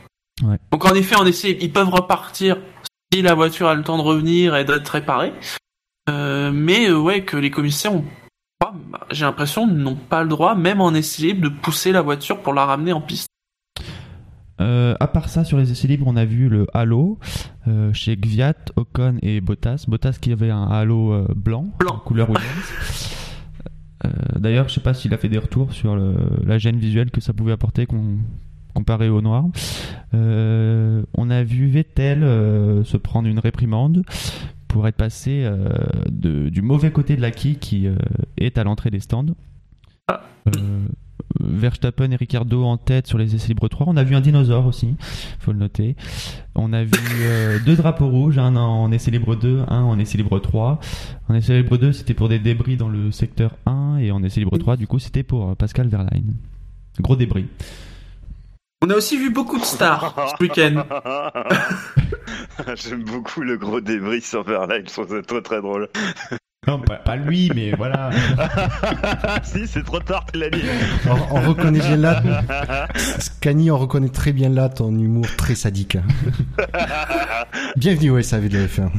Ouais. Donc en effet, en essai, ils peuvent repartir si la voiture a le temps de revenir et d'être réparée. Euh, mais euh, ouais, que les commissaires ont pas, j'ai l'impression, n'ont pas le droit, même en essai libre, de pousser la voiture pour la ramener en piste. Euh, à part ça, sur les essais libres, on a vu le halo euh, chez Gviat, Ocon et Bottas. Bottas qui avait un halo blanc, Blanc. en couleur Williams. Euh, D'ailleurs, je sais pas s'il a fait des retours sur la gêne visuelle que ça pouvait apporter com- comparé au noir. Euh, on a vu Vettel euh, se prendre une réprimande pour être passé du mauvais côté de la quille qui est à l'entrée des stands. Verstappen et Ricardo en tête sur les essais libres 3. On a vu un dinosaure aussi, faut le noter. On a vu euh, deux drapeaux rouges, un en essai libre 2, un en essai libre 3. En essai libre 2, c'était pour des débris dans le secteur 1 et en essai libre 3, du coup, c'était pour euh, Pascal Verlaine. Gros débris. On a aussi vu beaucoup de stars ce week-end. J'aime beaucoup le gros débris sur Verlaine, je trouve ça très très drôle. Non, pas, pas lui, mais voilà. si, c'est trop tard, tu l'as dit. On, on reconnaît bien là, Scani, on reconnaît très bien là ton humour très sadique. Bienvenue au SAV de la F1.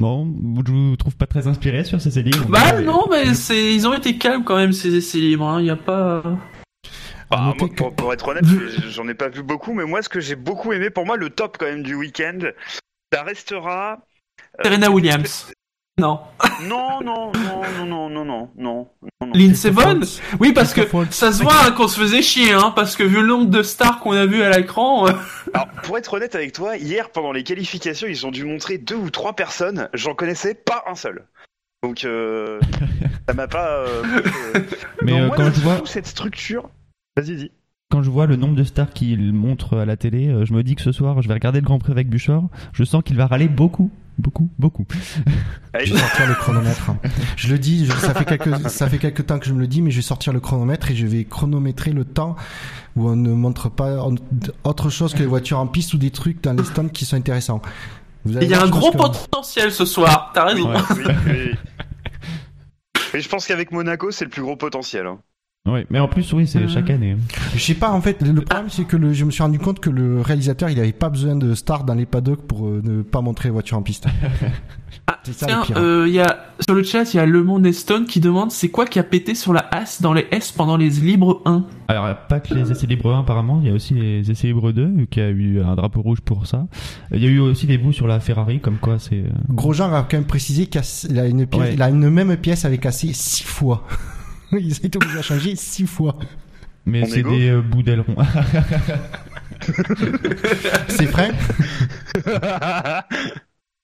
Bon, je vous trouve pas très inspiré sur ces essais libres. Bah non, mais c'est ils ont été calmes quand même ces essais libres. Il hein. y a pas. Bah, moi, pour, pour être honnête, j'en ai pas vu beaucoup, mais moi, ce que j'ai beaucoup aimé, pour moi, le top quand même du week-end, ça restera. Euh, Serena Williams. Non. Non, non, non, non, non, non, non, non. Lynn Seven Oui, parce que ça se voit hein, qu'on se faisait chier, hein, parce que vu le nombre de stars qu'on a vu à l'écran. Euh. Alors, pour être honnête avec toi, hier, pendant les qualifications, ils ont dû montrer deux ou trois personnes, j'en connaissais pas un seul. Donc, euh, ça m'a pas. Euh, Mais non, euh, moi, quand je vois. Cette structure. Vas-y, dis quand je vois le nombre de stars qu'il montre à la télé, euh, je me dis que ce soir, je vais regarder le Grand Prix avec Buchor. Je sens qu'il va râler beaucoup, beaucoup, beaucoup. Allez, Je vais sortir le chronomètre. Je le dis, je- ça fait quelques, ça fait quelques temps que je me le dis, mais je vais sortir le chronomètre et je vais chronométrer le temps où on ne montre pas autre chose que les voitures en piste ou des trucs dans les stands qui sont intéressants. Il y a un gros que- potentiel ce soir. T'as raison. Ouais. oui, oui. Et je pense qu'avec Monaco, c'est le plus gros potentiel. hein. Oui, mais en plus, oui, c'est Mhm. chaque année. Je sais pas, en fait, le problème c'est que le, je me suis rendu compte que le réalisateur, il avait pas besoin de stars dans les paddocks pour euh, ne pas montrer les voitures en piste. Ah, C'est ça, tiens, le pire. euh, il y a sur le chat, il y a Le Monde Stone qui demande c'est quoi qui a pété sur la As dans les S pendant les libres 1 Alors, il y a pas que les essais libres 1, apparemment, il y a aussi les essais libres 2, vu qu'il y a eu un drapeau rouge pour ça. Il y a eu aussi des bouts sur la Ferrari, comme quoi c'est... euh, Grosjean a quand même précisé qu'il a une pièce, Ouais. il a une même pièce avec cassé six fois. il a été obligé à changer six fois. Mais c'est des euh, bouts d'aileron. C'est vrai?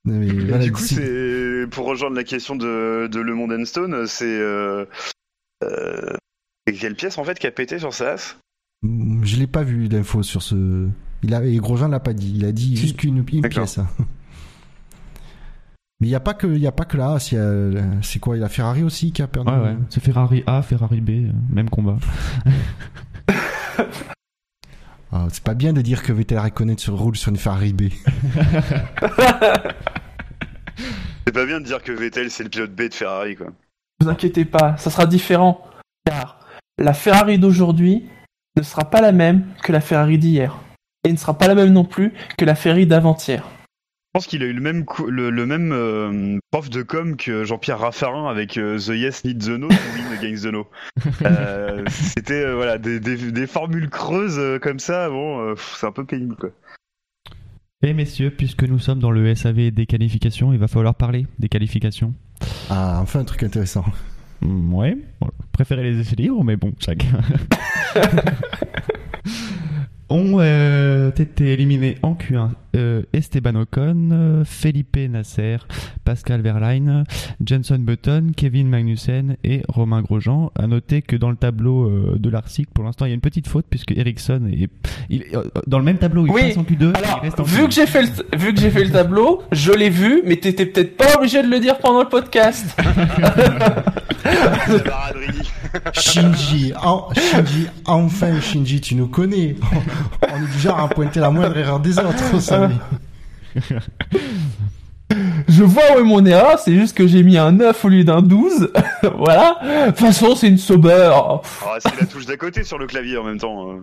Mais Et voilà, du coup, c'est pour rejoindre la question de, de Le Monde Stone, c'est euh, euh, quelle pièce en fait qui a pété sur sa as Mm, Je l'ai pas vu d'infos sur ce. Il a, et Grosjean l'a pas dit. Il a dit Si. juste qu'une une pièce. Mais il y a pas que, il y a pas que là. C'est, euh, quoi, il y a Ferrari aussi qui a perdu. Ouais, ouais. C'est Ferrari A, Ferrari B, euh, même combat. Ah, c'est pas bien de dire que Vettel Raikkonen se roule sur une Ferrari B. C'est pas bien de dire que Vettel c'est le pilote B de Ferrari quoi. Ne vous inquiétez pas, ça sera différent. Car la Ferrari d'aujourd'hui ne sera pas la même que la Ferrari d'hier. Et ne sera pas la même non plus que la Ferrari d'avant-hier. Je pense qu'il a eu le même le, le même euh, prof de com que Jean-Pierre Raffarin avec euh, The Yes Need the No, to Win Against the No. Euh, C'était euh, voilà des, des, des formules creuses euh, comme ça. Bon, euh, c'est un peu pénible quoi. Et messieurs, puisque nous sommes dans le SAV des qualifications, il va falloir parler des qualifications. Ah, enfin un truc intéressant. Mm, ouais, bon, je préférais les essais libres, mais bon, chacun. ont euh, été éliminés en Q1 euh, Esteban Ocon, euh, Felipe Nasser, Pascal Verlaine, Jenson Button, Kevin Magnussen et Romain Grosjean. À noter que dans le tableau euh, de l'article, pour l'instant, il y a une petite faute puisque Ericsson est il, euh, dans le même tableau, il Oui, passe en Q2. Alors, il reste en vu Q1. que j'ai fait le, vu que j'ai fait le tableau, je l'ai vu, mais t'étais peut-être pas obligé de le dire pendant le podcast. Shinji, en- Shinji, enfin Shinji, tu nous connais. On est du genre à pointer la moindre erreur des autres, savez. Je vois où est mon erreur, c'est juste que j'ai mis un 9 au lieu d'un 12. voilà. De toute façon, c'est une sauber. Ah, c'est la touche d'à côté sur le clavier en même temps. euh.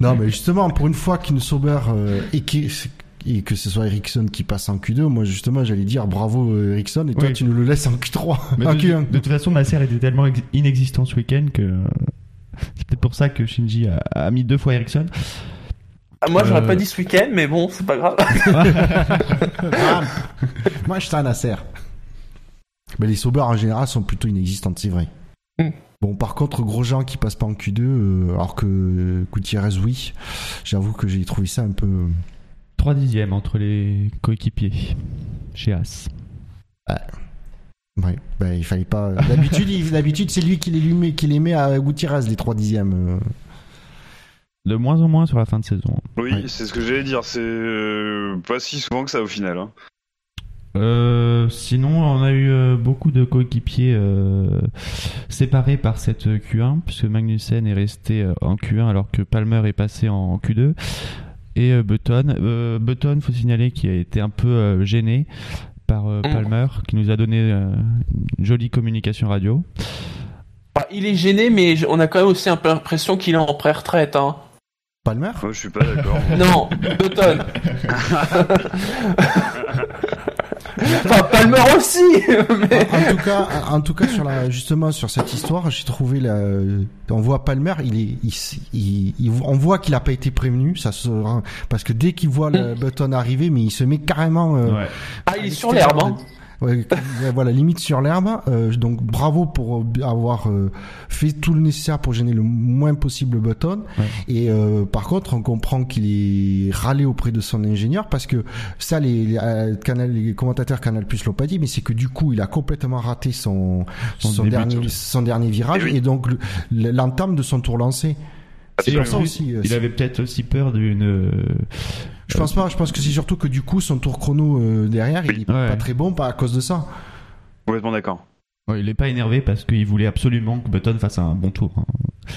Non, mais justement, pour une fois qu'une Sauber euh, et, et que ce soit Ericsson qui passe en Q2, moi justement j'allais dire bravo euh, Ericsson et toi Oui. tu nous le laisses en Q3, Mais en de, Q1. de toute façon, Nasser était tellement ex- inexistant ce week-end que euh, c'est peut-être pour ça que Shinji a, a mis deux fois Ericsson. Ah, Moi, j'aurais Euh. pas dit ce week-end, mais bon, c'est pas grave. Ah, moi je t'en Nasser. Mais les Sauber en général sont plutôt inexistantes, c'est vrai. Mm. Bon, par contre, Grosjean qui passe pas en Q2, euh, alors que euh, Gutiérrez, oui, j'avoue que j'ai trouvé ça un peu. Trois dixièmes entre les coéquipiers chez As. Ouais, ben, il fallait pas. D'habitude, il- d'habitude c'est lui qui les, met, qui les met à Gutiérrez, les 3 dixièmes. euh. De moins en moins sur la fin de saison. Oui, Ouais. c'est ce que j'allais dire. C'est euh, pas si souvent que ça au final. hein. Euh, sinon, on a eu euh, beaucoup de coéquipiers euh, séparés par cette Q1, puisque Magnussen est resté euh, en Q1 alors que Palmer est passé en Q2. Et euh, Button, euh, Button, faut signaler qu'il a été un peu euh, gêné par euh, Mm. Palmer, qui nous a donné euh, une jolie communication radio. Enfin, il est gêné, mais on a quand même aussi un peu l'impression qu'il est en pré-retraite. Hein. Palmer? Moi, je suis pas d'accord. Non, Button. enfin, Palmer aussi. mais- en tout cas, en tout cas sur la justement sur cette histoire, j'ai trouvé la. On voit Palmer, il est, il, il- il- on voit qu'il a pas été prévenu, ça se rend- parce que dès qu'il voit le button arriver, mais il se met carrément. euh, Ouais. Ah, il est sur l'herbe. Hein. Ouais, voilà, limite sur l'herbe. Euh, donc bravo pour euh, avoir euh, fait tout le nécessaire pour gêner le moins possible Button. Ouais. Et euh, par contre, on comprend qu'il est râlé auprès de son ingénieur parce que ça, les, les, euh, canal, les commentateurs Canal Plus l'ont pas dit, mais c'est que du coup, il a complètement raté son Son dernier son dernier virage Eh oui. et donc le- l'entame de son tour lancé. Aussi. euh, Il avait peut-être aussi peur d'une. Je pense pas. Je pense que c'est surtout que du coup, son tour chrono euh, derrière, il est Ouais. pas très bon, pas à cause de ça. Complètement d'accord. ouais, il est pas énervé parce qu'il voulait absolument que Button fasse un bon tour. hein.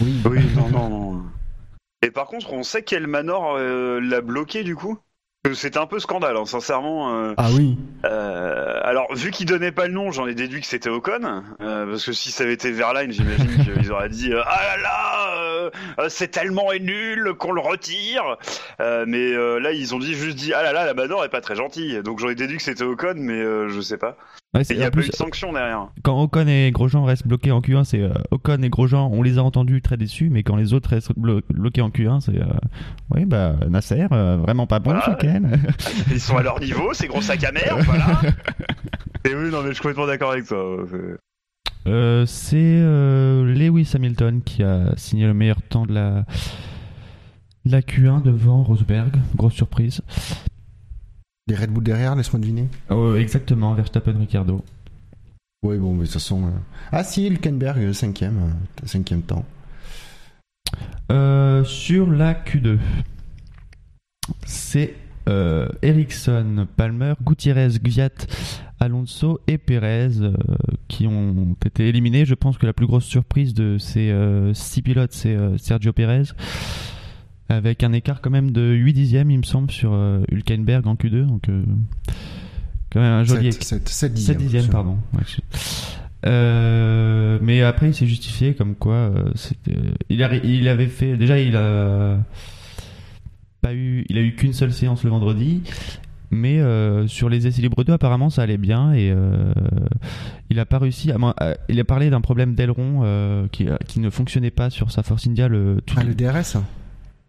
Oui. Oui, non, non, non. Et par contre, on sait quel Manor euh, l'a bloqué du coup? C'était un peu scandale, hein, sincèrement. euh, Ah oui. euh, alors, vu qu'il donnait pas le nom, j'en ai déduit que c'était Ocon. euh, parce que si ça avait été Verline, j'imagine qu'ils auraient dit euh, Ah là là, euh, c'est tellement nul qu'on le retire. Euh, mais euh, là, ils ont dit juste dit Ah là là, la Manor est pas très gentille. Donc j'en ai déduit que c'était Ocon, mais euh, je sais pas. Ouais, il y en a pas plus, eu de sanction derrière. quand Ocon et Grosjean restent bloqués en Q1, c'est euh, Ocon et Grosjean, on les a entendus très déçus, mais quand les autres restent blo- bloqués en Q1, c'est euh, oui bah Nasser, euh, vraiment pas bon Voilà. week-end. Ils sont à leur niveau, c'est gros sac à merde, voilà. Et oui, non, mais je suis complètement d'accord avec toi. c'est- Euh, euh, Lewis Hamilton qui a signé le meilleur temps de la, de la Q1 devant Rosberg. Grosse surprise. Les Red Bull derrière, laisse-moi deviner. Oh, exactement, Verstappen Ricardo. Oui, bon, mais de toute façon. euh, Ah si, Hülkenberg, euh, cinquième, euh, cinquième temps. Euh, sur la Q2, c'est euh, Ericsson, Palmer, Gutiérrez, Gviat, Alonso et Perez euh, qui ont été éliminés. Je pense que la plus grosse surprise de ces euh, six pilotes, c'est Sergio Perez. Avec un écart quand même de 8 dixièmes, il me semble, sur euh, Hülkenberg en Q2. Donc, euh, quand même un joli 7, 7, 7 7 dixièmes. dixièmes, pardon. Ouais, Euh, mais après, il s'est justifié comme quoi euh, il, a, il avait fait. Déjà, il a pas eu, il a eu qu'une seule séance le vendredi. Mais sur les essais libres 2, apparemment, ça allait bien et il a pas réussi. À, moins- à- il a parlé d'un problème d'aileron qui, qui ne fonctionnait pas sur sa Force India. Le, tout, Ah, le DRS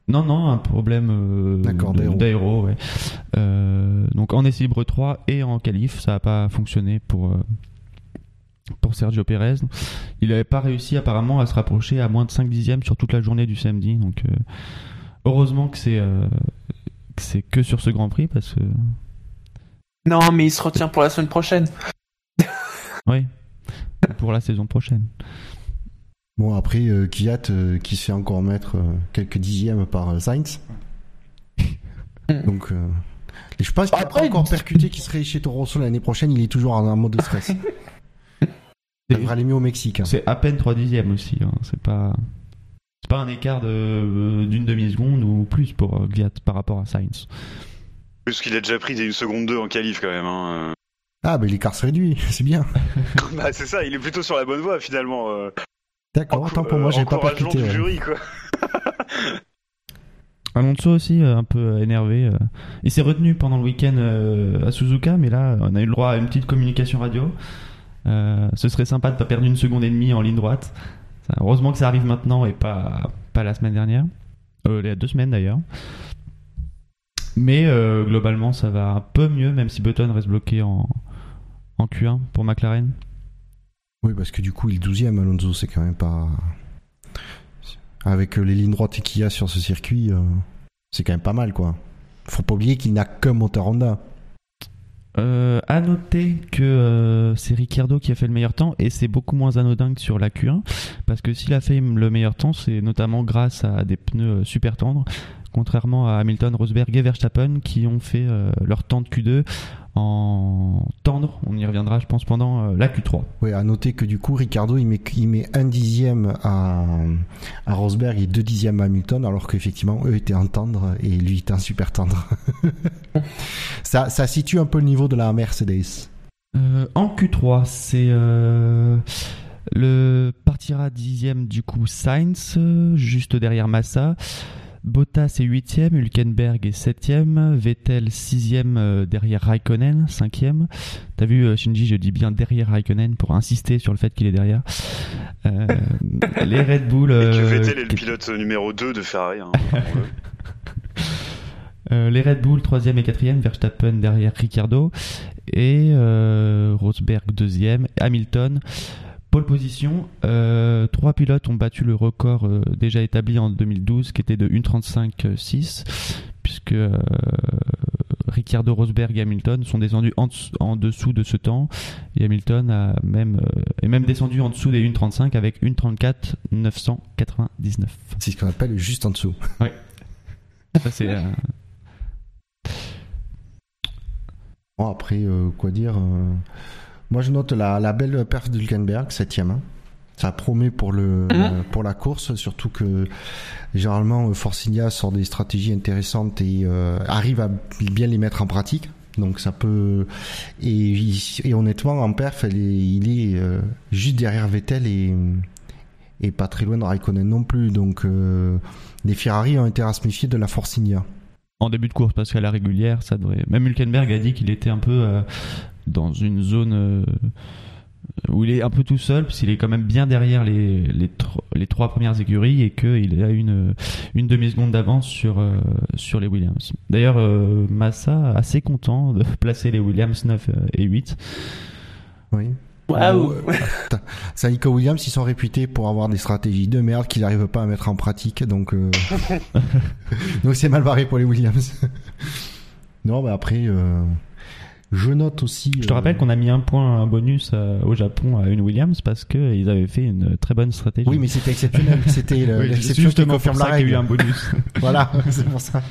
non, non, un problème euh, d'aéro. ouais. Euh, donc en essai libre 3 et en qualif, ça n'a pas fonctionné pour, euh, pour Sergio Pérez. Il n'avait pas réussi apparemment à se rapprocher à moins de 5 dixièmes sur toute la journée du samedi. Donc euh, heureusement que c'est euh, que c'est que sur ce Grand Prix parce que Non, mais il se retient pour la semaine prochaine. oui, pour la saison prochaine. Bon, après, euh, Kvyat euh, qui se fait encore mettre euh, quelques dixièmes par euh, Sainz. Donc, euh, je pense qu'il n'a pas Après, encore percuté qu'il serait chez Toro Rosso l'année prochaine. Il est toujours en, mode de stress. C'est- devrait aller mieux au Mexique. hein. C'est à peine 3 dixièmes aussi. hein. C'est pas c'est pas un écart de- euh, d'une demi seconde ou plus pour euh, par rapport à Sainz. Parce qu'il a déjà pris des secondes 2 en qualif quand même. Hein. Ah, ben l'écart se réduit. C'est bien. bah, c'est ça, il est plutôt sur la bonne voie finalement. euh. D'accord, tant pour moi, Euh, j'ai pas percuté. du jury quoi. Alonso aussi euh, un peu euh, énervé. Il s'est retenu pendant le week-end à Suzuka, mais là on a eu le droit à une petite communication radio. Euh, ce serait sympa de pas perdre une seconde et demie en ligne droite. Ça- heureusement que ça arrive maintenant et pas pas la semaine dernière. Euh, il y a deux semaines d'ailleurs. Mais euh, globalement ça va un peu mieux, même si Button reste bloqué en en Q1 pour McLaren. Oui, parce que du coup, il est 12ème, Alonso, c'est quand même pas. Avec euh, les lignes droites qu'il y a sur ce circuit, euh, c'est quand même pas mal, quoi. Faut pas oublier qu'il n'a qu'un moteur Honda. Euh, à noter que euh, c'est Ricciardo qui a fait le meilleur temps et c'est beaucoup moins anodin que sur la Q1 parce que s'il a fait le meilleur temps c'est notamment grâce à des pneus super tendres contrairement à Hamilton, Rosberg et Verstappen qui ont fait euh, leur temps de Q2 en tendre, on y reviendra je pense pendant euh, la Q3. Oui, à noter que du coup Ricardo il met, il met un dixième à, à Rosberg et deux dixièmes à Hamilton alors qu'effectivement eux étaient en tendre et lui était en super tendre. ça, ça situe un peu le niveau de la Mercedes. Euh, en Q3, c'est euh, le partira dixième du coup Sainz, juste derrière Massa. Bottas est huitième, Hülkenberg est septième, Vettel sixième euh, derrière Raikkonen, cinquième. T'as vu euh, Shinji, je dis bien derrière Raikkonen pour insister sur le fait qu'il est derrière. Euh, les Red Bull. Et que euh, Vettel est le qui- pilote numéro 2 de Ferrari. hein. Euh, les Red Bull troisième et quatrième, Verstappen derrière Ricardo et Rosberg deuxième, Hamilton pole position. Euh, trois pilotes ont battu le record euh, déjà établi en 2012 qui était de 1.35.6 puisque euh, Ricardo, Rosberg et Hamilton sont descendus en, dessous- en dessous de ce temps et Hamilton a même euh, est même descendu en dessous des 1.35 avec 1.34.999. C'est ce qu'on appelle juste en dessous. Ça c'est euh, Bon, après, euh, quoi dire euh, Moi, je note la, la belle perf d'Hülkenberg, septième. hein. Ça promet pour, le, euh, pour la course, surtout que généralement, euh, Force India sort des stratégies intéressantes et euh, arrive à bien les mettre en pratique. Donc ça peut et, honnêtement en perf elle est, il est euh, juste derrière Vettel et et pas très loin de Raikkonen non plus donc euh, les Ferrari ont été à se méfier de la Force India. en début de course parce qu'à la régulière ça devrait même Hülkenberg a dit qu'il était un peu euh, dans une zone euh, où il est un peu tout seul puisqu'il est quand même bien derrière les, les, tro- les trois premières écuries et qu'il a une, une demi-seconde d'avance sur, euh, sur les Williams. D'ailleurs, euh, Massa assez content de placer les Williams 9 et 8. Oui. Waouh. Ça, Nico Williams, ils sont réputés pour avoir des stratégies de merde qu'ils n'arrivent pas à mettre en pratique. Donc, euh, donc c'est mal barré pour les Williams. non, mais après, euh, je note aussi. Je te euh, rappelle qu'on a mis un point un bonus euh, au Japon à une Williams parce qu'ils avaient fait une très bonne stratégie. Oui, mais c'était exceptionnel. C'était Oui, l'exception qui confirme pour la qu'il y a eu règle. un bonus. Voilà, c'est pour ça.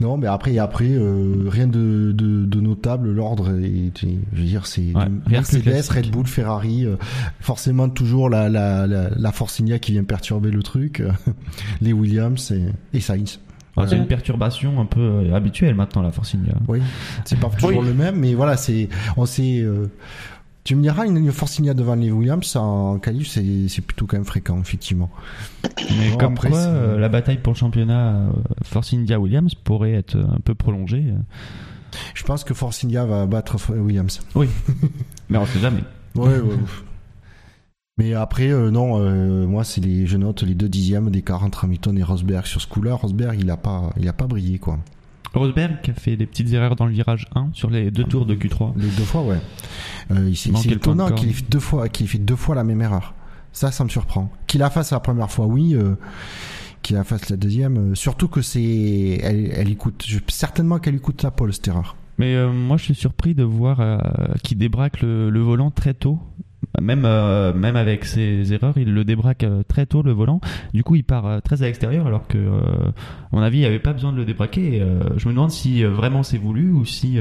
Non, mais après, après, euh, rien de, de, de notable. L'ordre je veux dire, c'est Ouais, Mercedes. Red Bull, Ferrari. euh, forcément, toujours la, la, la, la Force India qui vient perturber le truc. les Williams et, et Sainz. Ah, c'est une perturbation un peu euh, habituelle maintenant, la Force India. Oui, c'est pas toujours Oui. le même, mais voilà, c'est, on sait. euh, tu me diras, une, India devant les Williams en qualif, c'est, c'est plutôt quand même fréquent, effectivement. Mais Bon, comme après, quoi, euh, la bataille pour le championnat euh, Force India Williams pourrait être un peu prolongée. euh. Je pense que Force India va battre Williams. Mais on sait jamais. Ouais, ouais. Mais après, euh, non, euh, moi, c'est les, je note les deux dixièmes d'écart entre Hamilton et Rosberg sur ce coup-là. Rosberg, il a pas, il a pas brillé, quoi. Rosberg qui a fait des petites erreurs dans le virage 1 sur les deux tours de Q3. Les deux fois, ouais. Euh, il- c'est étonnant qu'il ait fait deux fois, qu'il ait fait deux fois la même erreur. Ça, ça me surprend. Qu'il la fasse la première fois, oui. Euh, qu'il la fasse la deuxième. surtout que c'est, elle, elle écoute. Je, certainement qu'elle écoute la pole cette erreur. Mais euh, moi, je suis surpris de voir euh, qu'il débraque le, le volant très tôt. Même, euh, même avec ses erreurs, il le débraque euh, très tôt le volant. Du coup, il part euh, très à l'extérieur, alors que, euh, à mon avis, il n'y avait pas besoin de le débraquer. Et, euh, je me demande si vraiment c'est voulu ou si.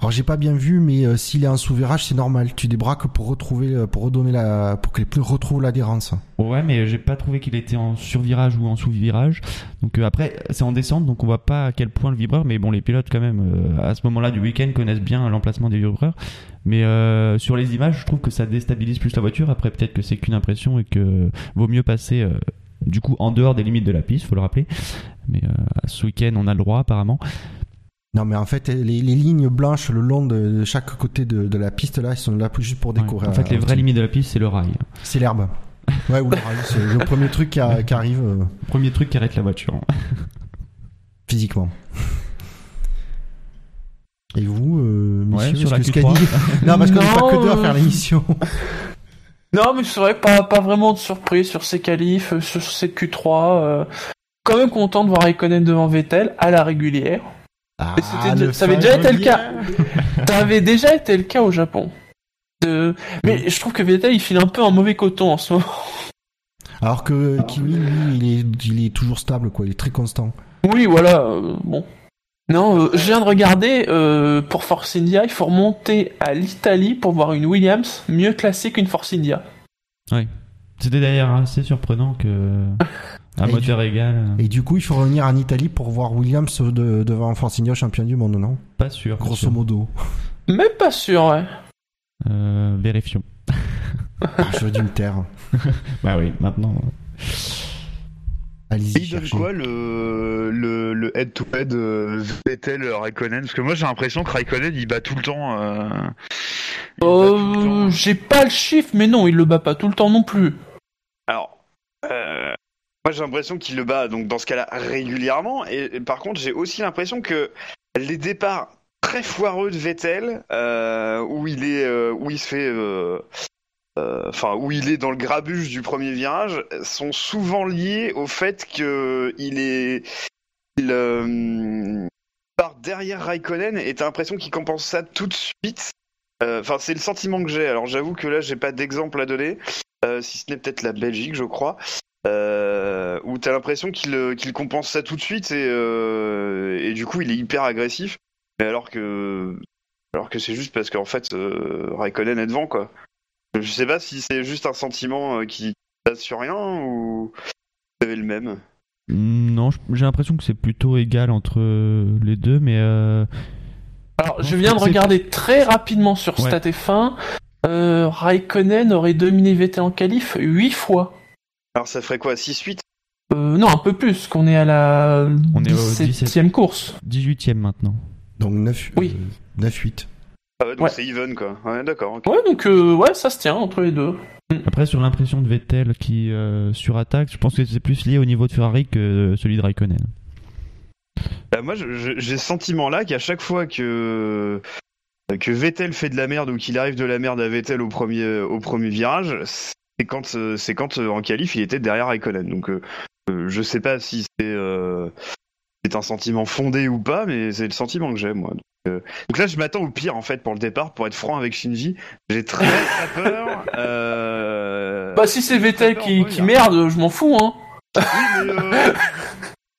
Alors j'ai pas bien vu, mais s'il est en sous-virage, c'est normal. Tu débraques pour retrouver, pour redonner la, pour que les pneus retrouvent l'adhérence. Ouais, mais j'ai pas trouvé qu'il était en survirage ou en sous-virage. Donc après, c'est en descente, donc on voit pas à quel point le vibreur. Mais bon, les pilotes quand même à ce moment-là du week-end connaissent bien l'emplacement des vibreurs. Mais euh, sur les images, je trouve que ça déstabilise plus la voiture. Après, peut-être que c'est qu'une impression et que vaut mieux passer euh, du coup en dehors des limites de la piste, faut le rappeler. Mais euh, ce week-end, on a le droit apparemment. Non, mais en fait, les, les lignes blanches le long de, de chaque côté de, de la piste là, ils sont là juste pour Ouais. décorer. En fait, les vraies limites de la piste, c'est le rail. C'est l'herbe. Ouais, ou le rail, c'est le premier truc qui, a- qui arrive Premier truc qui arrête la voiture. physiquement. Et vous, euh, Ouais, messieurs, sur la que Q3. Scani- Non, parce qu'on n'est pas que deux à faire l'émission. Non, mais c'est vrai que pas, pas vraiment de surprise sur ces qualifs, euh, sur cette Q3. Euh, quand même content de voir Raikkonen devant Vettel à la régulière. Ah, ça avait déjà été le cas. Ça avait déjà été le cas au Japon. De... Mais je trouve que Vettel il file un peu un mauvais coton en ce moment. Alors que Kimi, lui, il est, il est toujours stable, quoi. Il est très constant. Oui, voilà, euh, bon. Non, euh, je viens de regarder, euh, pour Force India, il faut remonter à l'Italie pour voir une Williams mieux classée qu'une Force India. C'était d'ailleurs assez surprenant que un Et moteur égal. Et du coup, il faut revenir en Italie pour voir Williams de- devant Force India champion du monde, non? Pas sûr. pas Grosso sûr. modo. Même pas sûr, ouais. Euh, vérifions. Je dis me taire. Bah oui, maintenant. Allez-y. Il donne quoi le, le, le head-to-head euh, Vettel-Raikkonen Parce que moi j'ai l'impression que Raikkonen il bat tout le temps. euh, temps. Euh, j'ai pas le chiffre, mais non, il le bat pas tout le temps non plus. Alors, euh, moi j'ai l'impression qu'il le bat donc dans ce cas-là régulièrement. Et, et par contre, j'ai aussi l'impression que les départs très foireux de Vettel, euh, où il est, euh, où il se fait, euh, euh, enfin où il est dans le grabuge du premier virage, sont souvent liés au fait que il est, il euh, part derrière Raikkonen et t'as l'impression qu'il compense ça tout de suite. Euh, Enfin, c'est le sentiment que j'ai. Alors j'avoue que là, j'ai pas d'exemple à donner euh, si ce n'est peut-être la Belgique, je crois, euh, où t'as l'impression qu'il euh, compense ça tout de suite et, euh, et du coup il est hyper agressif, mais alors que alors que c'est juste parce qu'en fait euh, Raikkonen est devant quoi. Je sais pas si c'est juste un sentiment euh, qui passe sur rien ou vous avez le même. Non, j'ai l'impression que c'est plutôt égal entre les deux, mais euh, Alors, je viens de regarder très rapidement sur Ouais. StatF1. Euh, Raikkonen aurait dominé Vettel en qualif 8 fois. Alors ça ferait quoi 6-8 Euh, non, un peu plus, qu'on est à la On est au 17ème course. 18ème maintenant. Donc 9, Oui. 9-8. Ah ouais, donc Ouais. c'est even quoi. Ouais, d'accord. Ouais, donc euh, ouais, ça se tient entre les deux. Après, sur l'impression de Vettel qui euh, surattaque, je pense que c'est plus lié au niveau de Ferrari que celui de Raikkonen. Bah, moi, j'ai ce sentiment-là qu'à chaque fois que que Vettel fait de la merde ou qu'il arrive de la merde à Vettel au premier au premier virage, c'est quand euh, c'est quand euh, en qualif il était derrière Raikkonen. Donc euh, euh, je sais pas si c'est euh, c'est un sentiment fondé ou pas, mais c'est le sentiment que j'ai moi. Donc, euh, donc là, je m'attends au pire en fait pour le départ, pour être franc avec Shinji. J'ai très très peur. Euh... Bah, si c'est Vettel qui, oui, merde, je m'en fous, hein. oui, mais, euh,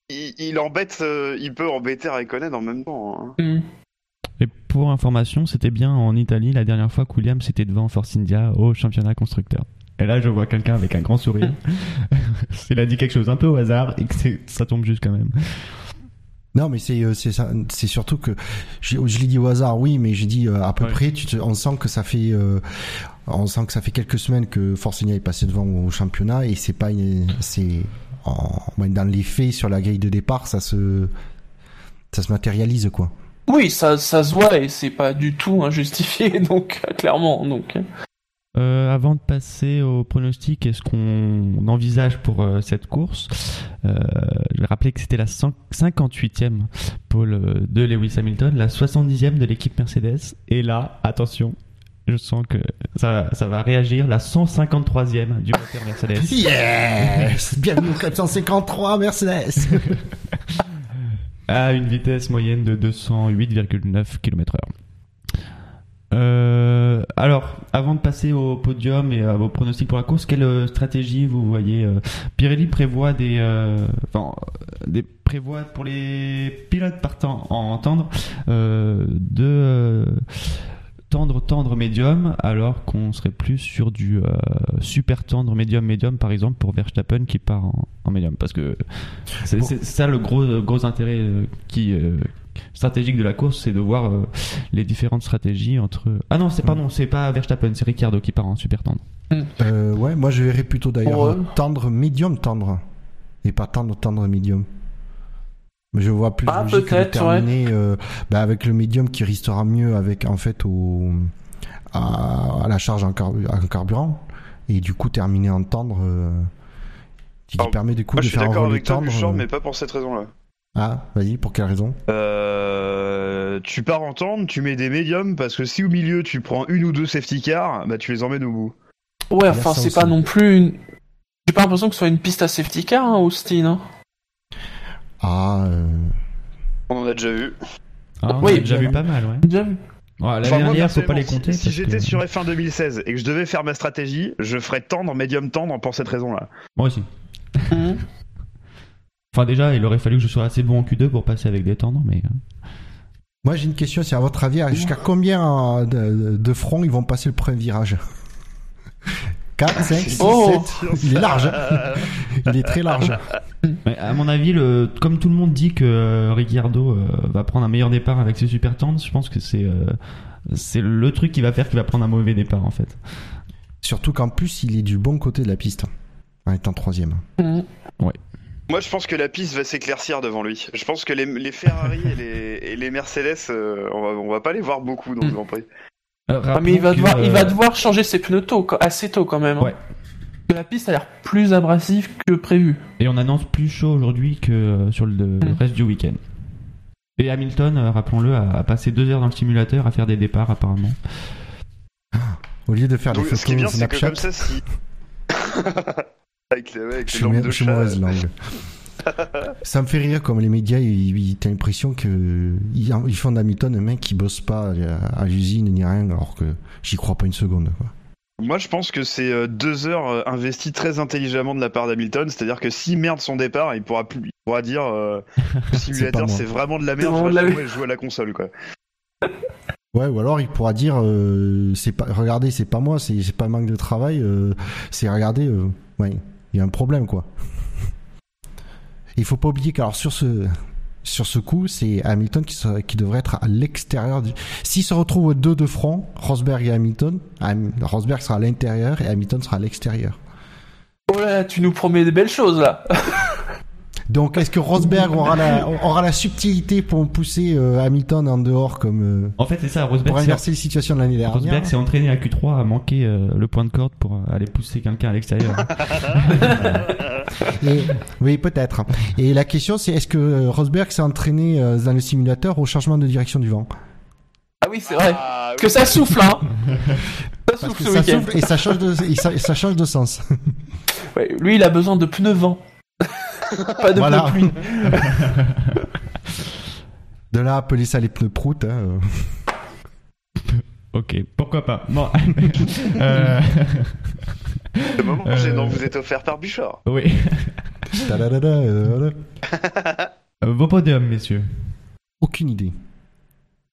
il, il embête, euh, il peut embêter Raikkonen en même temps. hein. Hmm. Et pour information, c'était bien en Italie la dernière fois que Williams était devant Force India au championnat constructeur. Et là, je vois quelqu'un avec un grand sourire. Il a dit quelque chose un peu au hasard et que ça tombe juste quand même. Non, mais c'est euh, c'est surtout que je, je l'ai dit au hasard, oui, mais j'ai dit euh, à peu Ouais. près. Tu te, on sent que ça fait, euh, on sent que ça fait quelques semaines que Force India est passé devant au championnat et c'est pas, une- c'est dans les faits sur la grille de départ, ça se, ça se matérialise quoi. Oui, ça, ça se voit et c'est pas du tout injustifié, donc, clairement, donc. Euh, avant de passer au pronostic, est-ce qu'on envisage pour euh, cette course? Euh, Je vais rappeler que c'était la 100 58e pole de Lewis Hamilton, la 70e de l'équipe Mercedes. Et là, attention, je sens que ça, ça va réagir, la 153e du moteur Mercedes. Yes Bienvenue au 453 Mercedes. à une vitesse moyenne de 208,9 km/h. Euh, alors, avant de passer au podium et à vos pronostics pour la course, quelle euh, stratégie vous voyez euh, Pirelli prévoit des, euh, enfin, des prévoit pour les pilotes partant en tendre euh, de tendre tendre médium, alors qu'on serait plus sur du euh, super tendre médium médium, par exemple pour Verstappen qui part en, en médium, parce que c'est Bon. ça le gros gros intérêt qui euh, stratégique de la course, c'est de voir euh, les différentes stratégies entre. Ah non, c'est pardon, c'est pas Verstappen, c'est Ricciardo qui part en super tendre. Euh, ouais, moi je verrais plutôt d'ailleurs Ouais. tendre médium tendre et pas tendre tendre médium. Mais Je vois plus Ah, logique de peut-être, terminer euh, bah, avec le médium qui restera mieux avec en fait au à, à la charge en, carbu- en carburant et du coup terminer en tendre euh, qui Alors, permet du coup Moi, de je suis faire un d'accord volet avec toi, tendre. Bouchard, euh. mais pas pour cette raison-là. Ah, vas-y, pour quelle raison? Euh, tu pars en tendre, tu mets des médiums parce que si au milieu tu prends une ou deux safety cars, bah tu les emmènes au bout. Ouais, y a enfin, c'est pas non plus une. J'ai pas l'impression que ce soit une piste à safety car, hein, Austin. hein. Ah, euh, On en a déjà vu. Ah, on Oui, a déjà vu pas mal, ouais. Déjà vu. Ouais, la Enfin, moi, dernière, faut pas les compter. Si, j'étais que- sur F1 2016 et que je devais faire ma stratégie, je ferais tendre, médium tendre pour cette raison-là. Moi aussi. Enfin, déjà, il aurait fallu que je sois assez bon en Q2 pour passer avec des tendres, mais. euh, Moi, j'ai une question. C'est à votre avis, jusqu'à combien euh, de, de fronts ils vont passer le premier virage? 4, 5, 6, Oh. 7 Il est large. hein. Il est très large. mais à mon avis, le... comme tout le monde dit que euh, Ricciardo va prendre un meilleur départ avec ses super tendres, je pense que c'est c'est le truc qui va faire qu'il va prendre un mauvais départ en fait. Surtout qu'en plus, il est du bon côté de la piste. En étant troisième. Mhm. Moi, je pense que la piste va s'éclaircir devant lui. Je pense que les, les Ferrari et les, et les Mercedes, euh, on, va, on va pas les voir beaucoup dans le. Grand Prix. Euh, Ah, mais il va, rappelons devoir, que, il va euh, devoir changer ses pneus tôt, assez tôt quand même. hein. Ouais. Que la piste a l'air plus abrasive que prévu. Et on annonce plus chaud aujourd'hui que sur le, le Mm. reste du week-end. Et Hamilton, rappelons-le, a, passé deux heures dans le simulateur à faire des départs apparemment. Au lieu de faire Donc, des ce qui est bien, photos c'est que comme ça, si. avec les, avec je suis, de je mauvaise langue. ça me fait rire comme les médias, ils, ils- t'as l'impression que ils, ils font d'Hamilton un mec qui bosse pas à, à l'usine ni rien, alors que j'y crois pas une seconde. Quoi. Moi, je pense que c'est euh, deux heures euh, investies très intelligemment de la part d'Hamilton. C'est-à-dire que s'il merde son départ, il pourra plus, il pourra dire euh, le simulateur, c'est vraiment de la merde. Je de la jouer- à la console, quoi. Ouais, ou alors il pourra dire, euh, c'est pas, regardez, c'est pas moi, c'est c'est pas un manque de travail, euh, c'est regardez, euh, ouais, il y a un problème quoi. Il faut pas oublier qu'alors sur ce sur ce coup, c'est Hamilton qui, qui devrait être à l'extérieur. Du... S'il se retrouve deux de front, Rosberg et Hamilton, Ham- Rosberg sera à l'intérieur et Hamilton sera à l'extérieur. Oh là, tu nous promets des belles choses là. Donc, est-ce que Rosberg aura la, aura la subtilité pour pousser euh, Hamilton en dehors comme euh, En fait, c'est ça, Rosberg, pour s'est- inverser les situations de l'année dernière Rosberg s'est entraîné à Q3 à manquer euh, le point de corde pour aller pousser quelqu'un à l'extérieur. Et- oui, peut-être. Et la question, c'est est-ce que euh, Rosberg s'est entraîné euh, dans le simulateur au changement de direction du vent Ah oui, c'est vrai. Ah, Que ça souffle, hein. Ça ce week-end. souffle et ça change de, et ça, et ça change de sens. Ouais, lui, il a besoin de pneus vent. Pas de Voilà. pluie. De là, à appeler ça les pneus prout. Hein, ok, pourquoi pas. Bon. Euh, Le moment Euh, gênant vous est offert par Bouchard. oui. Tadadada, euh, Euh, Vos podiums, messieurs. Aucune idée.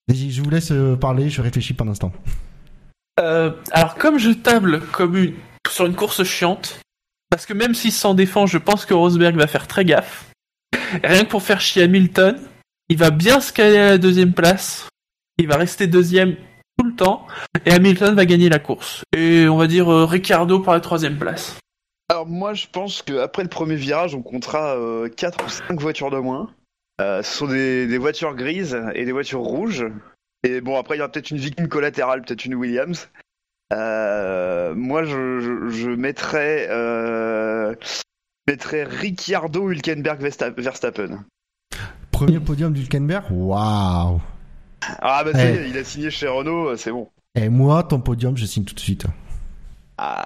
Vas-y, je vous laisse euh, parler, je réfléchis pendant temps. Euh, alors, comme je table comme une, sur une course chiante, parce que même s'il s'en défend, je pense que Rosberg va faire très gaffe. Rien que pour faire chier Hamilton, il va bien se caler à la deuxième place. Il va rester deuxième tout le temps. Et Hamilton va gagner la course. Et on va dire euh, Ricciardo par la troisième place. Alors moi je pense qu'après le premier virage on comptera 4 ou 5 voitures de moins. Euh, ce sont des, des voitures grises et des voitures rouges. Et bon après il y aura peut-être une victime collatérale, peut-être une Williams. Euh, moi je, je, je mettrais, euh, mettrais Ricciardo, Hülkenberg, Versta- Verstappen. Premier podium d'Hülkenberg? Waouh Ah bah ça y Eh. il a signé chez Renault, euh, c'est bon. Et moi, ton podium, je signe tout de suite. Ah,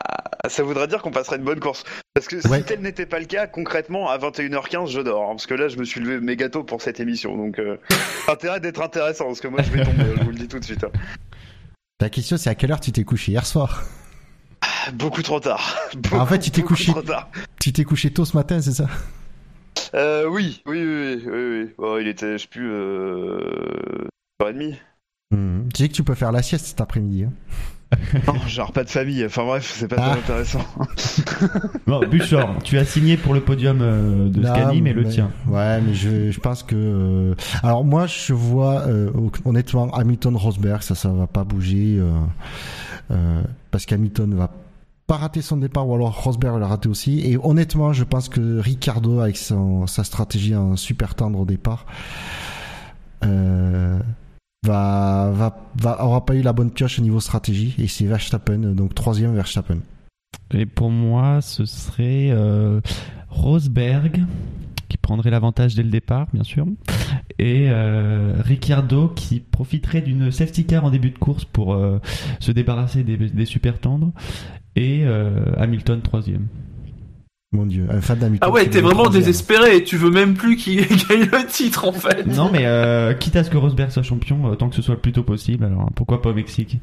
ça voudrait dire qu'on passerait une bonne course. Parce que si Ouais. tel n'était pas le cas, concrètement, à 21h15, je dors. hein, parce que là, je me suis levé méga tôt pour cette émission. Donc, euh, intérêt d'être intéressant, parce que moi, je vais tomber, je vous le dis tout de suite. hein. La question, c'est à quelle heure tu t'es couché hier soir? Beaucoup trop tard. Ah, en fait, tu t'es couché-. Tu t'es couché tôt ce matin, c'est ça? Euh, oui, oui, oui, oui, oui, oui. Bon, il était, je sais plus, euh... 1h30. Mhm. Tu sais que tu peux faire la sieste cet après-midi. hein. Non, genre pas de famille. Enfin bref, c'est pas Ah. très intéressant. Bon, Bouchard, tu as signé pour le podium euh, de Non, Scani, mais le tien. Ouais, mais je, je pense que. euh, Alors moi, je vois euh, honnêtement Hamilton Rosberg, ça, ça va pas bouger euh, euh, parce qu'Hamilton va pas rater son départ ou alors Rosberg va le rater aussi. Et honnêtement, je pense que Ricardo avec son, sa stratégie en super tendre au départ. Euh, va, va, va, aura pas eu la bonne pioche au niveau stratégie et c'est Verstappen, donc troisième Verstappen. Et pour moi, ce serait euh, Rosberg, qui prendrait l'avantage dès le départ, bien sûr, et euh, Ricciardo, qui profiterait d'une safety car en début de course pour euh, se débarrasser des, des super tendres, et Hamilton troisième. Mon dieu, un fan d'Hamilton. Ah ouais, t'es vraiment désespéré. Tu veux même plus qu'il gagne le titre en fait. Non, mais euh, quitte à ce que Rosberg soit champion, euh, tant que ce soit le plus tôt possible, alors pourquoi pas au Mexique?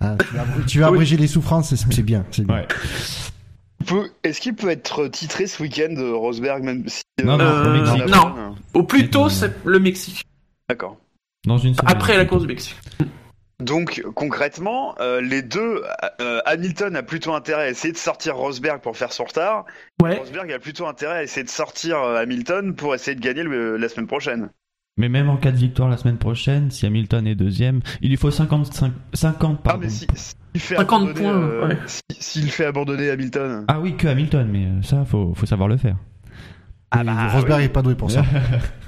Ah, tu vas, abréger les souffrances, c'est bien. Ouais. Est-ce qu'il peut être titré ce week-end, euh, Rosberg, même si. Non, non, Euh, au Mexique. non. Au plus tôt, Euh, c'est le Mexique. D'accord. Dans une semaine. Après la course du Mexique. Donc concrètement, euh, les deux, euh, Hamilton a plutôt intérêt à essayer de sortir Rosberg pour faire son retard. Ouais. Rosberg a plutôt intérêt à essayer de sortir euh, Hamilton pour essayer de gagner le- la semaine prochaine. Mais même en cas de victoire la semaine prochaine, si Hamilton est deuxième, il lui faut 55, 50 Ah mais si, s'il fait 50 abandonner, points, euh, ouais. si- s'il fait abandonner Hamilton. Ah oui, que Hamilton, mais ça, faut, faut savoir le faire. Ah bah, Rosberg oui. est pas doué pour ça.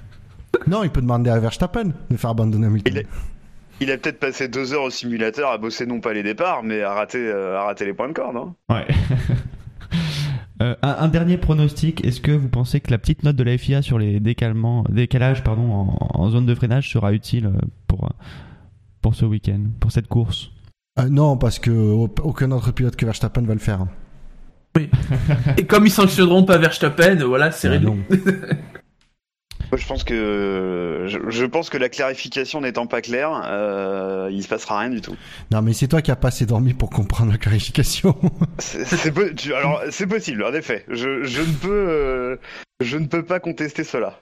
non, il peut demander à Verstappen de faire abandonner Hamilton. Il a peut-être passé deux heures au simulateur à bosser non pas les départs, mais à rater, euh, à rater les points de corde. hein. Ouais. Euh, un, un dernier pronostic, est-ce que vous pensez que la petite note de la FIA sur les décalements, décalages pardon, en, en zone de freinage sera utile euh, pour, pour ce week-end, pour cette course? Euh, non, parce que au- aucun autre pilote que Verstappen va le faire. Et comme ils sanctionneront pas Verstappen, voilà, c'est Ah, réglé. Moi, je pense que je, je pense que la clarification n'étant pas claire, euh, il se passera rien du tout. Non, mais c'est toi qui as pas assez dormi pour comprendre la clarification. C'est c'est po- tu- alors c'est possible en effet. Je, je ne peux euh, je ne peux pas contester cela.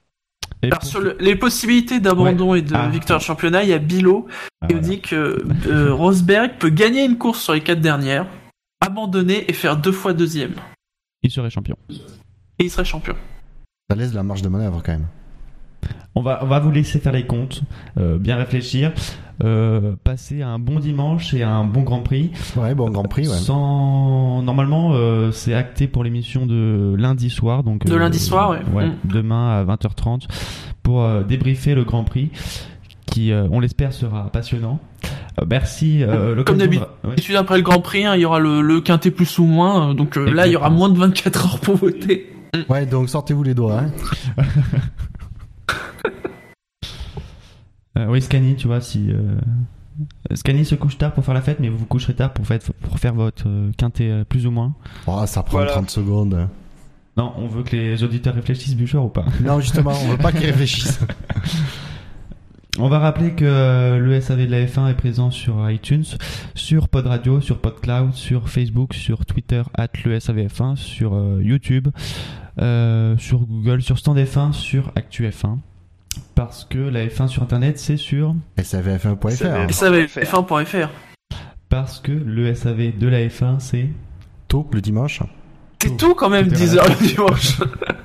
Et Alors, pour- sur le- les possibilités d'abandon et de Ah. victoire de championnat, il y a Bilo Ah, qui voilà. nous dit que euh, Rosberg peut gagner une course sur les quatre dernières, abandonner et faire deux fois deuxième. Il serait champion. Et il serait champion. Ça laisse de la marge de manœuvre quand même. On va, on va vous laisser faire les comptes, euh, bien réfléchir, euh, passer un bon dimanche et un bon Grand Prix. Ouais, bon Grand Prix, ouais. Sans... Normalement, euh, c'est acté pour l'émission de lundi soir. Donc, De lundi soir, ouais. Mm. Demain à 20h30 pour euh, débriefer le Grand Prix qui, euh, on l'espère, sera passionnant. Euh, merci. euh, Comme de- d'habitude. Ouais. Après le Grand Prix, hein, il y aura le, le quintet plus ou moins, donc euh, là il y aura moins de 24 heures pour voter. Ouais, donc sortez-vous les doigts. Hein. Euh, oui, Scani, tu vois, si. Euh... Scani se couche tard pour faire la fête, mais vous vous coucherez tard pour, faire- pour faire votre euh, quintet euh, plus ou moins. Oh, ça prend Voilà. 30 secondes. Non, on veut que les auditeurs réfléchissent, Bouchard, ou pas? Non, justement, on veut pas qu'ils réfléchissent. On va rappeler que le SAV de la F1 est présent sur iTunes, sur Pod Radio, sur PodCloud, sur Facebook, sur Twitter, at le SAVF1, sur euh, YouTube, euh, sur Google, sur Stand F1, sur Actu F1. Parce que la F1 sur Internet, c'est sur... SAVF1.fr. SAVF1. Et ça va F1.fr. Parce que le SAV de la F1, c'est... Tôt, le dimanche. C'est tout quand même, Tout est 10 heures le dimanche.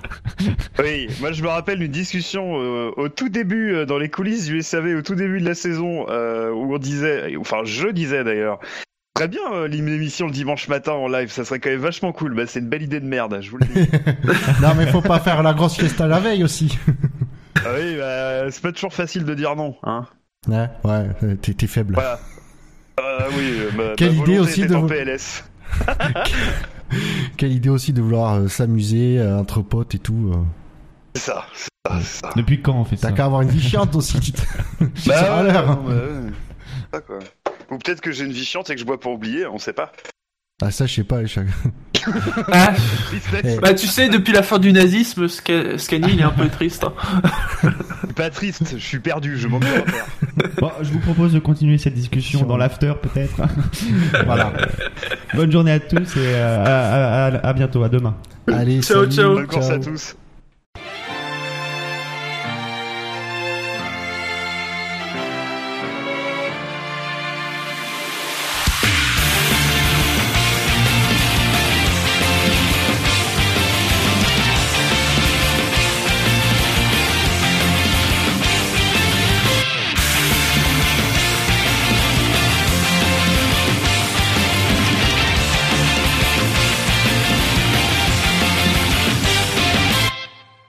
Oui, moi je me rappelle une discussion euh, au tout début euh, dans les coulisses du SAV au tout début de la saison euh, où on disait, enfin je disais d'ailleurs. Très bien, l'émission le dimanche matin en live, ça serait quand même vachement cool. Bah, c'est une belle idée de merde, je vous le dis. non, mais faut pas faire la grosse fiesta la veille aussi. ah oui, bah, c'est pas toujours facile de dire non. Hein. Ouais, ouais, t'es faible. Voilà. Oui, ma- Quelle idée aussi de en PLS. Quelle idée aussi de vouloir euh, s'amuser euh, entre potes et tout. euh. C'est ça, c'est ça, c'est ça. Depuis quand on fait ça T'as qu'à avoir une vie chiante aussi. tu bah, ouais. Ou peut-être que j'ai une vie chiante et que je bois pour oublier, on sait pas. Ah, ça, je sais pas. je- Ah, bah tu sais, depuis la fin du nazisme, Sca- Scani il est un peu triste. hein. Pas triste, je suis perdu, je de repères. Bon, je vous propose de continuer cette discussion dans l'after, peut-être. voilà. Bonne journée à tous et euh, à, à- à- à bientôt, à demain. Allez, Ciao, salut, ciao. Bonne course à tous.